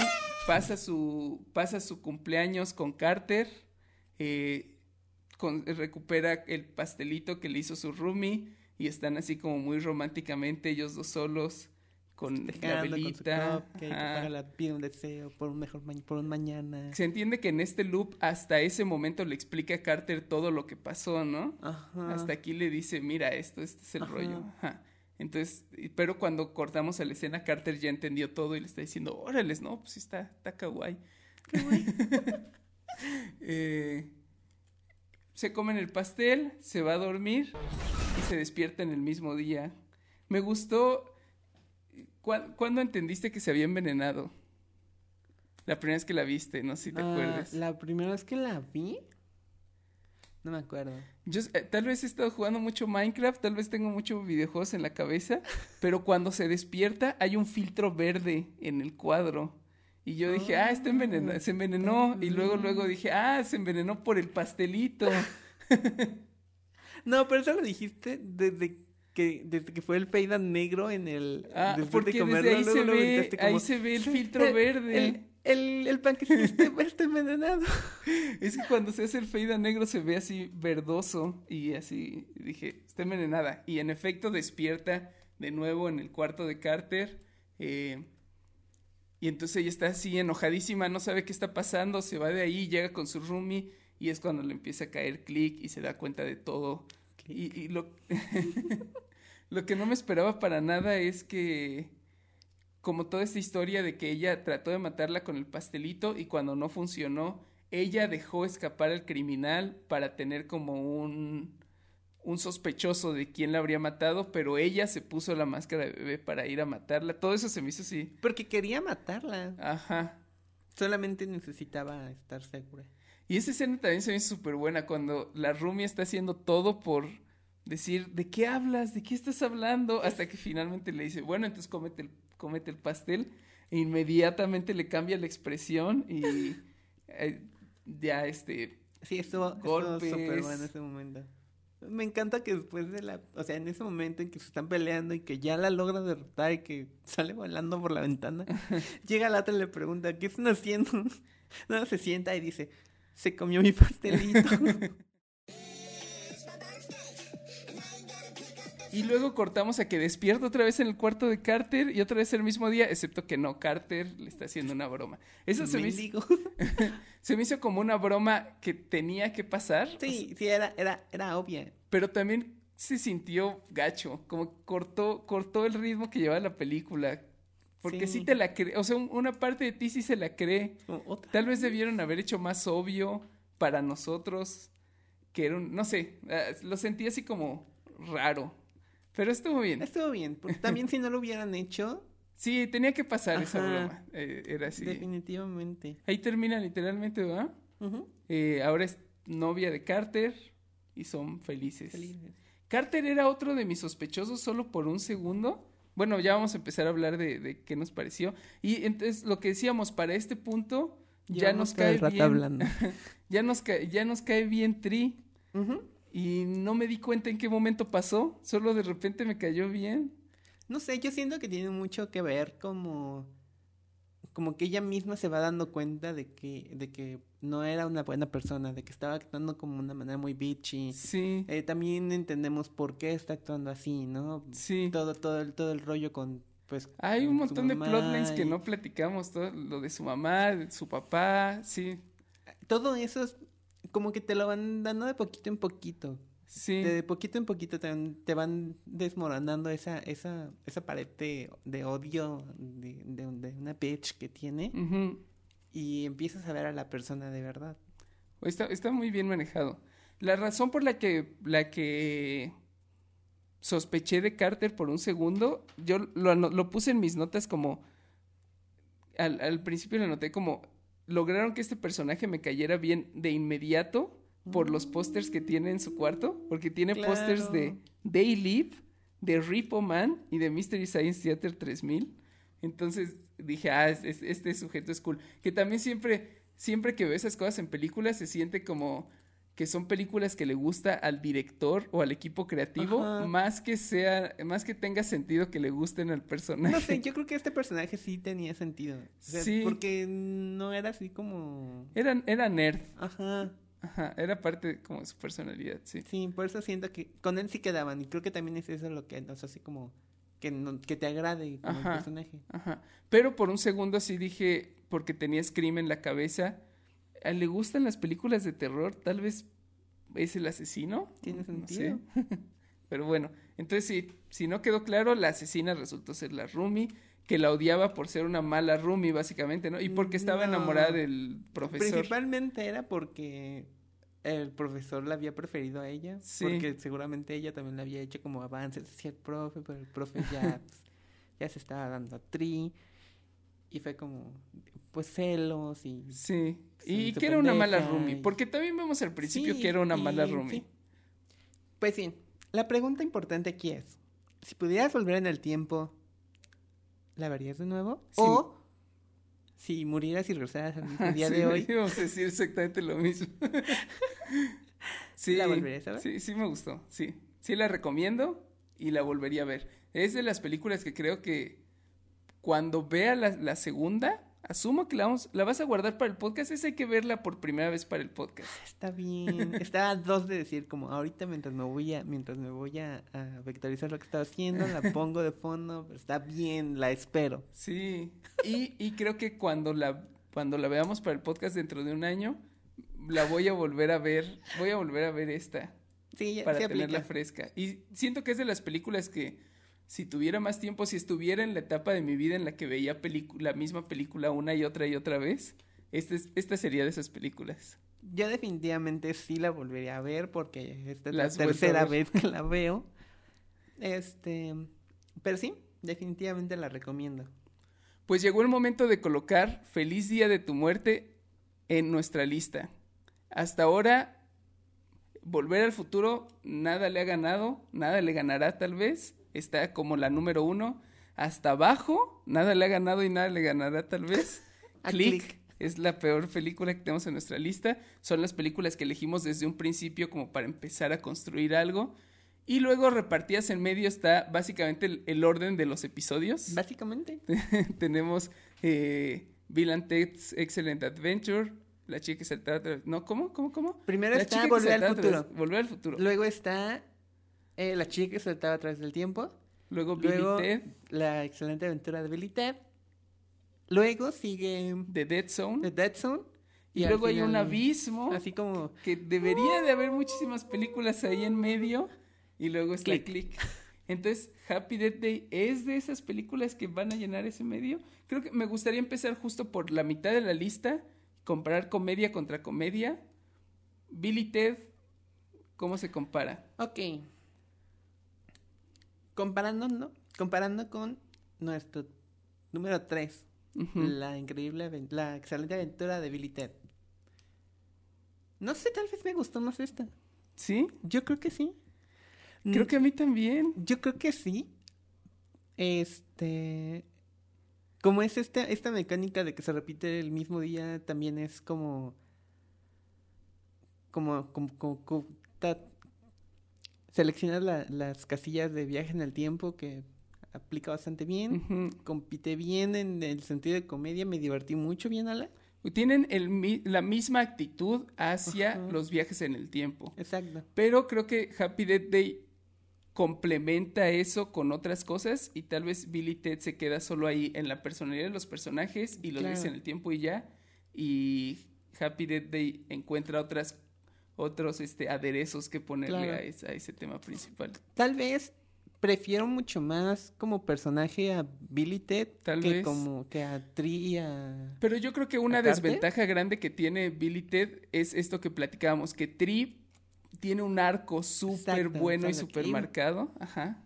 [SPEAKER 2] pasa su, pasa su cumpleaños con Carter. eh, con- recupera el pastelito que le hizo su roomie. Y están así como muy románticamente ellos dos solos. Con la
[SPEAKER 1] con
[SPEAKER 2] velita.
[SPEAKER 1] cupcake, para la- pide un deseo por un mejor ma- por un mañana.
[SPEAKER 2] Se entiende que en este loop hasta ese momento le explica a Carter todo lo que pasó, ¿no?
[SPEAKER 1] Ajá.
[SPEAKER 2] Hasta aquí le dice, mira, esto, este es el
[SPEAKER 1] Ajá.
[SPEAKER 2] rollo. Ajá. Entonces, pero cuando cortamos a la escena, Carter ya entendió todo y le está diciendo, órales, no, pues está, está kawaii. Eh, se comen el pastel, se va a dormir y se despierta en el mismo día. Me gustó. ¿cuá- ¿Cuándo entendiste que se había envenenado? La primera vez que la viste, no sé si te
[SPEAKER 1] Ah,
[SPEAKER 2] acuerdas.
[SPEAKER 1] La primera vez que la vi, no me acuerdo.
[SPEAKER 2] Yo eh, tal vez he estado jugando mucho Minecraft, tal vez tengo muchos videojuegos en la cabeza, pero cuando se despierta hay un filtro verde en el cuadro. Y yo dije, ah, está envenena- se envenenó. Y luego, luego dije, ah, se envenenó por el pastelito.
[SPEAKER 1] No, pero eso lo dijiste desde que, desde que fue el a negro en el.
[SPEAKER 2] Ah,
[SPEAKER 1] después de
[SPEAKER 2] porque
[SPEAKER 1] comerlo,
[SPEAKER 2] desde ahí
[SPEAKER 1] luego
[SPEAKER 2] se
[SPEAKER 1] lo
[SPEAKER 2] ve, ahí se ve el
[SPEAKER 1] "Sí,
[SPEAKER 2] filtro
[SPEAKER 1] el-
[SPEAKER 2] verde.
[SPEAKER 1] El, el, el panquecito está, está envenenado.
[SPEAKER 2] Es que cuando se hace el fade a negro se ve así verdoso y así dije, está envenenada. Y en efecto despierta de nuevo en el cuarto de Carter. eh, y entonces ella está así enojadísima, no sabe qué está pasando, se va de ahí, llega con su roomie y es cuando le empieza a caer clic y se da cuenta de todo. Y, y lo, lo que no me esperaba para nada es que como toda esta historia de que ella trató de matarla con el pastelito y cuando no funcionó, ella dejó escapar al criminal para tener como un, un sospechoso de quién la habría matado, pero ella se puso la máscara de bebé para ir a matarla. Todo eso se me hizo así.
[SPEAKER 1] Porque quería matarla.
[SPEAKER 2] Ajá.
[SPEAKER 1] Solamente necesitaba estar segura.
[SPEAKER 2] Y esa escena también se ve súper buena cuando la Rumi está haciendo todo por decir, ¿de qué hablas? ¿De qué estás hablando? Hasta que finalmente le dice, bueno, entonces cómete el, cómete el pastel. E inmediatamente le cambia la expresión y eh, ya este...
[SPEAKER 1] Sí, estuvo, súper bueno ese momento. Me encanta que después de la... O sea, en ese momento en que se están peleando y que ya la logra derrotar y que sale volando por la ventana, llega la otra y le pregunta, ¿qué están haciendo? No, se sienta y dice, se comió mi pastelito.
[SPEAKER 2] Y luego cortamos a que despierta otra vez en el cuarto de Carter y otra vez el mismo día, excepto que no, Carter le está haciendo una broma. Eso se me, hizo, se me hizo como una broma que tenía que pasar.
[SPEAKER 1] Sí, sí, era, era, era obvia.
[SPEAKER 2] pero también se sintió gacho, como cortó, cortó el ritmo que llevaba la película. Porque sí,
[SPEAKER 1] Sí.
[SPEAKER 2] te la cree, o sea, un- una parte de ti sí se la cree.
[SPEAKER 1] Otra
[SPEAKER 2] Tal vez debieron haber hecho más obvio para nosotros que era un, no sé, ah, lo sentí así como raro. Pero estuvo bien.
[SPEAKER 1] Estuvo bien, porque también si no lo hubieran hecho,
[SPEAKER 2] Sí, tenía que pasar esa broma. eh, era así.
[SPEAKER 1] definitivamente.
[SPEAKER 2] Ahí termina literalmente, ¿verdad? Eh, ahora es novia de Carter y son felices.
[SPEAKER 1] Felices.
[SPEAKER 2] Carter era otro de mis sospechosos solo por un segundo. Bueno, ya vamos a empezar a hablar de, de qué nos pareció. Y entonces lo que decíamos, para este punto ya nos cae bien. Ya nos, ca- ya nos cae bien Tri. Y no me di cuenta en qué momento pasó. Solo de repente me cayó bien.
[SPEAKER 1] No sé, yo siento que tiene mucho que ver como como que ella misma se va dando cuenta de que de que no era una buena persona, de que estaba actuando como una manera muy bitchy.
[SPEAKER 2] Sí.
[SPEAKER 1] Eh, también entendemos por qué está actuando así, ¿no?
[SPEAKER 2] Sí.
[SPEAKER 1] Todo todo el todo el rollo con pues
[SPEAKER 2] Hay un montón de plotlines que no platicamos. Todo lo de su mamá, de su papá. Sí.
[SPEAKER 1] todo eso es como que te lo van dando de poquito en poquito.
[SPEAKER 2] Sí.
[SPEAKER 1] De poquito en poquito te van, te van desmoronando esa, esa, esa pared de, de odio de, de, de una bitch que tiene y empiezas a ver a la persona de verdad.
[SPEAKER 2] Está, está muy bien manejado. La razón por la que, la que sospeché de Carter por un segundo, yo lo, lo puse en mis notas como... Al, al principio lo anoté como... Lograron que este personaje me cayera bien de inmediato por los pósters que tiene en su cuarto, porque tiene pósters de. They Live, de Repo Man y de Mystery Science Theater 3000. Entonces dije, ah, es- es- este sujeto es cool. Que también siempre, siempre que veo esas cosas en películas se siente como que son películas que le gusta al director o al equipo creativo,
[SPEAKER 1] Ajá.
[SPEAKER 2] más que sea, más que tenga sentido que le gusten al personaje.
[SPEAKER 1] No sé, yo creo que este personaje sí tenía sentido. O sea,
[SPEAKER 2] Sí.
[SPEAKER 1] Porque no era así como...
[SPEAKER 2] Era, era nerd,
[SPEAKER 1] Ajá.
[SPEAKER 2] ajá, era parte como de su personalidad, sí.
[SPEAKER 1] Sí, por eso siento que con él sí quedaban y creo que también es eso lo que nos hace como que, no- que te agrade como el personaje.
[SPEAKER 2] Ajá. Pero por un segundo sí dije, porque tenía Scream en la cabeza, ¿a ¿le gustan las películas de terror? Tal vez es el asesino.
[SPEAKER 1] Tiene
[SPEAKER 2] No
[SPEAKER 1] sentido.
[SPEAKER 2] sé. Pero bueno, entonces sí, si no quedó claro, la asesina resultó ser la Rumi, que la odiaba por ser una mala Rumi, básicamente, ¿no? Y porque estaba
[SPEAKER 1] No.
[SPEAKER 2] enamorada del profesor.
[SPEAKER 1] Principalmente era porque el profesor la había preferido a ella.
[SPEAKER 2] Sí.
[SPEAKER 1] Porque seguramente ella también le había hecho como avances hacia el profe, pero el profe ya, pues, ya se estaba dando a tri. Y fue como, pues celos y...
[SPEAKER 2] Sí. Y que era una mala
[SPEAKER 1] y-
[SPEAKER 2] porque también vemos al principio
[SPEAKER 1] Sí,
[SPEAKER 2] que era una mala
[SPEAKER 1] sí. Pues sí, la pregunta importante aquí es, si pudieras volver en el tiempo, ¿la verías de nuevo?
[SPEAKER 2] Sí.
[SPEAKER 1] O si murieras y regresaras al mismo día de hoy,
[SPEAKER 2] Íbamos a decir exactamente lo mismo. sí,
[SPEAKER 1] ¿La volverías a ver?
[SPEAKER 2] Sí, sí me gustó. Sí, sí la recomiendo y la volvería a ver. Es de las películas que creo que cuando vea la, la segunda, asumo que la, vamos, la vas a guardar para el podcast. Esa hay que verla por primera vez para el podcast.
[SPEAKER 1] está bien. Está a dos de decir como ahorita mientras me voy a, mientras me voy a, a vectorizar lo que estaba haciendo, la pongo de fondo, pero está bien, la espero.
[SPEAKER 2] Sí, y, y creo que cuando la, cuando la veamos para el podcast dentro de un año, la voy a volver a ver. Voy a volver a ver esta.
[SPEAKER 1] Sí, ya
[SPEAKER 2] para tenerla
[SPEAKER 1] aplica.
[SPEAKER 2] fresca. Y siento que es de las películas que si tuviera más tiempo, si estuviera en la etapa de mi vida en la que veía la misma película una y otra y otra vez, esta, es- esta sería de esas películas.
[SPEAKER 1] Yo definitivamente sí la volvería a ver porque esta es la tercera vez que la veo. Este, pero sí, definitivamente la recomiendo.
[SPEAKER 2] Pues llegó el momento de colocar Feliz Día de tu Muerte en nuestra lista. Hasta ahora, Volver al Futuro, nada le ha ganado, nada le ganará tal vez. Está como la número uno. Hasta abajo, nada le ha ganado y nada le ganará tal vez. Click,
[SPEAKER 1] Click.
[SPEAKER 2] es la peor película que tenemos en nuestra lista. Son las películas que elegimos desde un principio como para empezar a construir algo. Y luego repartidas en medio está básicamente el, el orden de los episodios.
[SPEAKER 1] Básicamente.
[SPEAKER 2] Tenemos eh, Bill and Ted's Excellent Adventure, La chica que saltaba atrás. No, ¿cómo? ¿Cómo? ¿Cómo?
[SPEAKER 1] Primero
[SPEAKER 2] La
[SPEAKER 1] está Volver al futuro.
[SPEAKER 2] Volver al futuro.
[SPEAKER 1] Luego está eh, La chica que saltaba atrás del tiempo.
[SPEAKER 2] Luego
[SPEAKER 1] Luego
[SPEAKER 2] y Ted,
[SPEAKER 1] La excelente aventura de Billy Ted. Luego sigue
[SPEAKER 2] The Dead Zone.
[SPEAKER 1] The Dead Zone.
[SPEAKER 2] y luego hay un abismo.
[SPEAKER 1] Así como
[SPEAKER 2] que debería de haber muchísimas películas ahí en medio y luego está
[SPEAKER 1] Click.
[SPEAKER 2] Click. Entonces, Happy Death Day es de esas películas que van a llenar ese medio. Creo que me gustaría empezar justo por la mitad de la lista, comparar comedia contra comedia. Billy Ted, ¿cómo se compara?
[SPEAKER 1] Ok. Comparando, ¿no? Comparando con nuestro número 3.
[SPEAKER 2] Ujú.
[SPEAKER 1] La increíble, la excelente aventura de Billy Ted. No sé, tal vez me gustó más esta.
[SPEAKER 2] ¿Sí?
[SPEAKER 1] Yo creo que sí.
[SPEAKER 2] Creo
[SPEAKER 1] Mm,
[SPEAKER 2] que a mí también.
[SPEAKER 1] Yo creo que sí. Este. Como es esta, esta mecánica de que se repite el mismo día, también es como. Como. como, como- como- ta- seleccionar la- las casillas de viaje en el tiempo que aplica bastante bien. Compite bien en el sentido de comedia. Me divertí mucho bien, Ala.
[SPEAKER 2] Tienen el la misma actitud hacia los viajes en el tiempo.
[SPEAKER 1] Exacto.
[SPEAKER 2] Pero creo que Happy Death Day complementa eso con otras cosas y tal vez Billy Ted se queda solo ahí en la personalidad de los personajes y los
[SPEAKER 1] Claro.
[SPEAKER 2] en el tiempo y ya. Y Happy Death Day encuentra otras otros este aderezos que ponerle
[SPEAKER 1] Claro.
[SPEAKER 2] a, ese, a ese tema principal.
[SPEAKER 1] Tal vez prefiero mucho más como personaje a Billy Ted
[SPEAKER 2] Tal
[SPEAKER 1] que
[SPEAKER 2] vez.
[SPEAKER 1] como que a a...
[SPEAKER 2] Pero yo creo que una desventaja grande que tiene Billy Ted es esto que platicábamos, que Tree tiene un arco súper bueno y súper marcado. Ajá.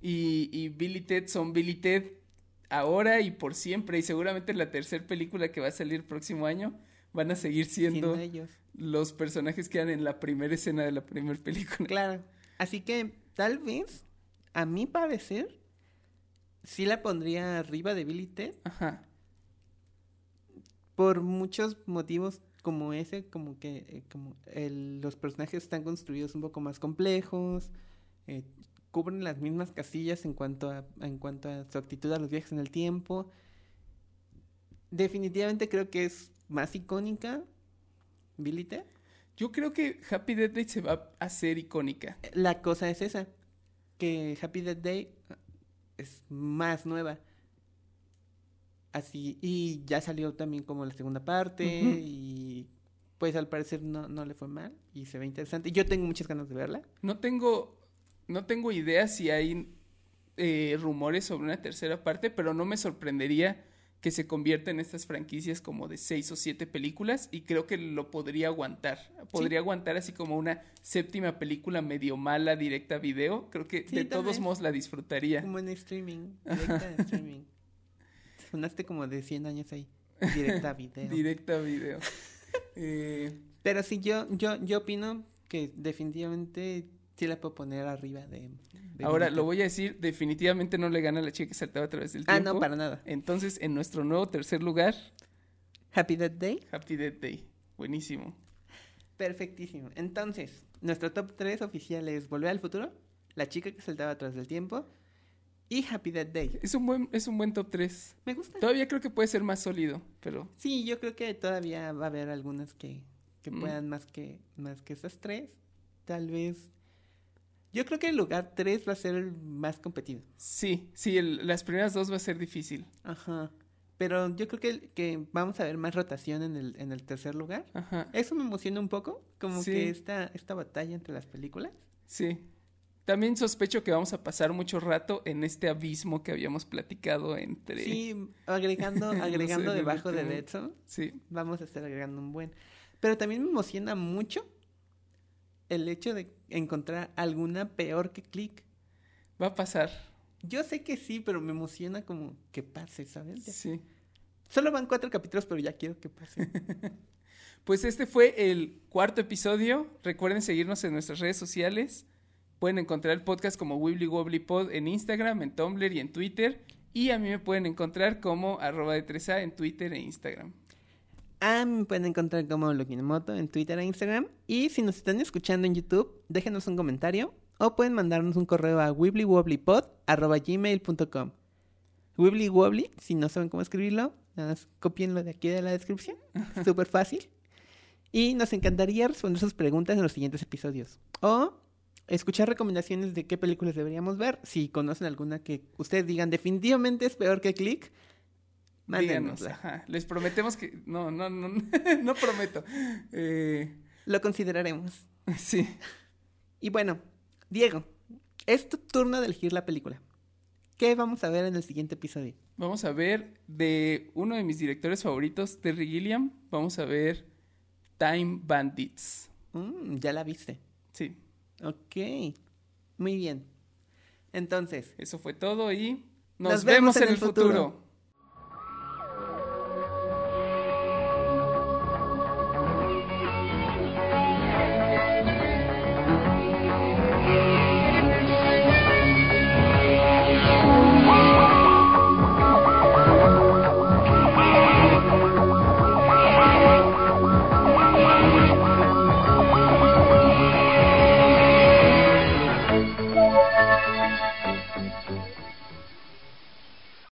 [SPEAKER 2] Y, y Billy Ted son Billy Ted ahora y por siempre. Y seguramente en la tercera película que va a salir el próximo año van a seguir siendo
[SPEAKER 1] siendo ellos.
[SPEAKER 2] los personajes que eran en la primera escena de la primera película.
[SPEAKER 1] Claro. Así que tal vez, a mi parecer, sí la pondría arriba de Billy Ted
[SPEAKER 2] Ajá.
[SPEAKER 1] por muchos motivos como ese, como que eh, como el- los personajes están construidos un poco más complejos, eh, cubren las mismas casillas en cuanto a en cuanto a su actitud a los viajes en el tiempo. Definitivamente creo que es más icónica Billy Ted.
[SPEAKER 2] Yo creo que Happy Death Day se va a hacer icónica.
[SPEAKER 1] La cosa es esa, que Happy Death Day es más nueva. Así, y ya salió también como la segunda parte, y pues al parecer no, no le fue mal, y se ve interesante. Yo tengo muchas ganas de verla.
[SPEAKER 2] No tengo, no tengo idea si hay eh, rumores sobre una tercera parte, pero no me sorprendería que se convierta en estas franquicias como de seis o siete películas y creo que lo podría aguantar. Podría aguantar así como una séptima película medio mala directa a video. Creo que
[SPEAKER 1] Sí,
[SPEAKER 2] de todos modos la disfrutaría.
[SPEAKER 1] Como en streaming, directa de streaming. Sonaste como de 100 años ahí, directa a video.
[SPEAKER 2] Directa a video. Eh,
[SPEAKER 1] Pero sí, yo, yo, yo opino que definitivamente sí la puedo poner arriba de...
[SPEAKER 2] ahora, lo voy a decir, definitivamente no le gana a la chica que saltaba a través del
[SPEAKER 1] Ah,
[SPEAKER 2] tiempo.
[SPEAKER 1] no, para nada.
[SPEAKER 2] Entonces, en nuestro nuevo tercer lugar,
[SPEAKER 1] Happy Death Day.
[SPEAKER 2] Happy Death Day. Buenísimo.
[SPEAKER 1] Perfectísimo. Entonces, nuestro top 3 oficial es Volver al Futuro, La chica que saltaba atrás del tiempo y Happy Death Day.
[SPEAKER 2] Es un buen, es un buen top 3.
[SPEAKER 1] Me gusta.
[SPEAKER 2] Todavía creo que puede ser más sólido, pero
[SPEAKER 1] Sí, yo creo que todavía va a haber algunas que, que
[SPEAKER 2] Mm.
[SPEAKER 1] puedan más que, más que esas tres. Tal vez. Yo creo que el lugar 3 va a ser el más competido.
[SPEAKER 2] sí, sí, el- las primeras dos va a ser difícil.
[SPEAKER 1] Ajá. Pero yo creo que, que vamos a ver más rotación en el, en el tercer lugar.
[SPEAKER 2] Ajá.
[SPEAKER 1] Eso me emociona un poco, como
[SPEAKER 2] Sí.
[SPEAKER 1] que esta, esta batalla entre las películas.
[SPEAKER 2] Sí. También sospecho que vamos a pasar mucho rato en este abismo que habíamos platicado entre.
[SPEAKER 1] Sí, agregando,
[SPEAKER 2] No sé,
[SPEAKER 1] agregando
[SPEAKER 2] en el
[SPEAKER 1] debajo de Zone,
[SPEAKER 2] Sí.
[SPEAKER 1] vamos a estar agregando un buen. Pero también me emociona mucho el hecho de encontrar alguna peor que Click.
[SPEAKER 2] Va a pasar.
[SPEAKER 1] Yo sé que sí, pero me emociona como que pase, ¿sabes? Ya.
[SPEAKER 2] Sí.
[SPEAKER 1] Solo van cuatro capítulos, pero ya quiero que pase.
[SPEAKER 2] Pues este fue el cuarto episodio. Recuerden seguirnos en nuestras redes sociales. Pueden encontrar el podcast como Wibbly Wobbly Pod en Instagram, en Tumblr y en Twitter. Y a mí me pueden encontrar como arroba de 3A en Twitter e Instagram.
[SPEAKER 1] Ah, me pueden encontrar como Lokinomoto en Twitter e Instagram. Y si nos están escuchando en YouTube, déjenos un comentario o pueden mandarnos un correo a wibblywobblypod.gmail.com Wibbly Wobbly, si no saben cómo escribirlo, nada más copienlo de aquí de la descripción. Súper fácil. Y nos encantaría responder sus preguntas en los siguientes episodios. O escuchar recomendaciones de qué películas deberíamos ver. Si conocen alguna que ustedes digan definitivamente es peor que Click,
[SPEAKER 2] Díganos, ajá. Les prometemos que... No, no, no, no prometo. Eh,
[SPEAKER 1] Lo consideraremos.
[SPEAKER 2] sí.
[SPEAKER 1] Y bueno, Diego, es tu turno de elegir la película. ¿Qué vamos a ver en el siguiente episodio?
[SPEAKER 2] Vamos a ver de uno de mis directores favoritos, Terry Gilliam. Vamos a ver Time Bandits.
[SPEAKER 1] Mm, ya la viste.
[SPEAKER 2] Sí,
[SPEAKER 1] Ok. Muy bien. Entonces,
[SPEAKER 2] eso fue todo y nos,
[SPEAKER 1] Nos
[SPEAKER 2] vemos, en el futuro.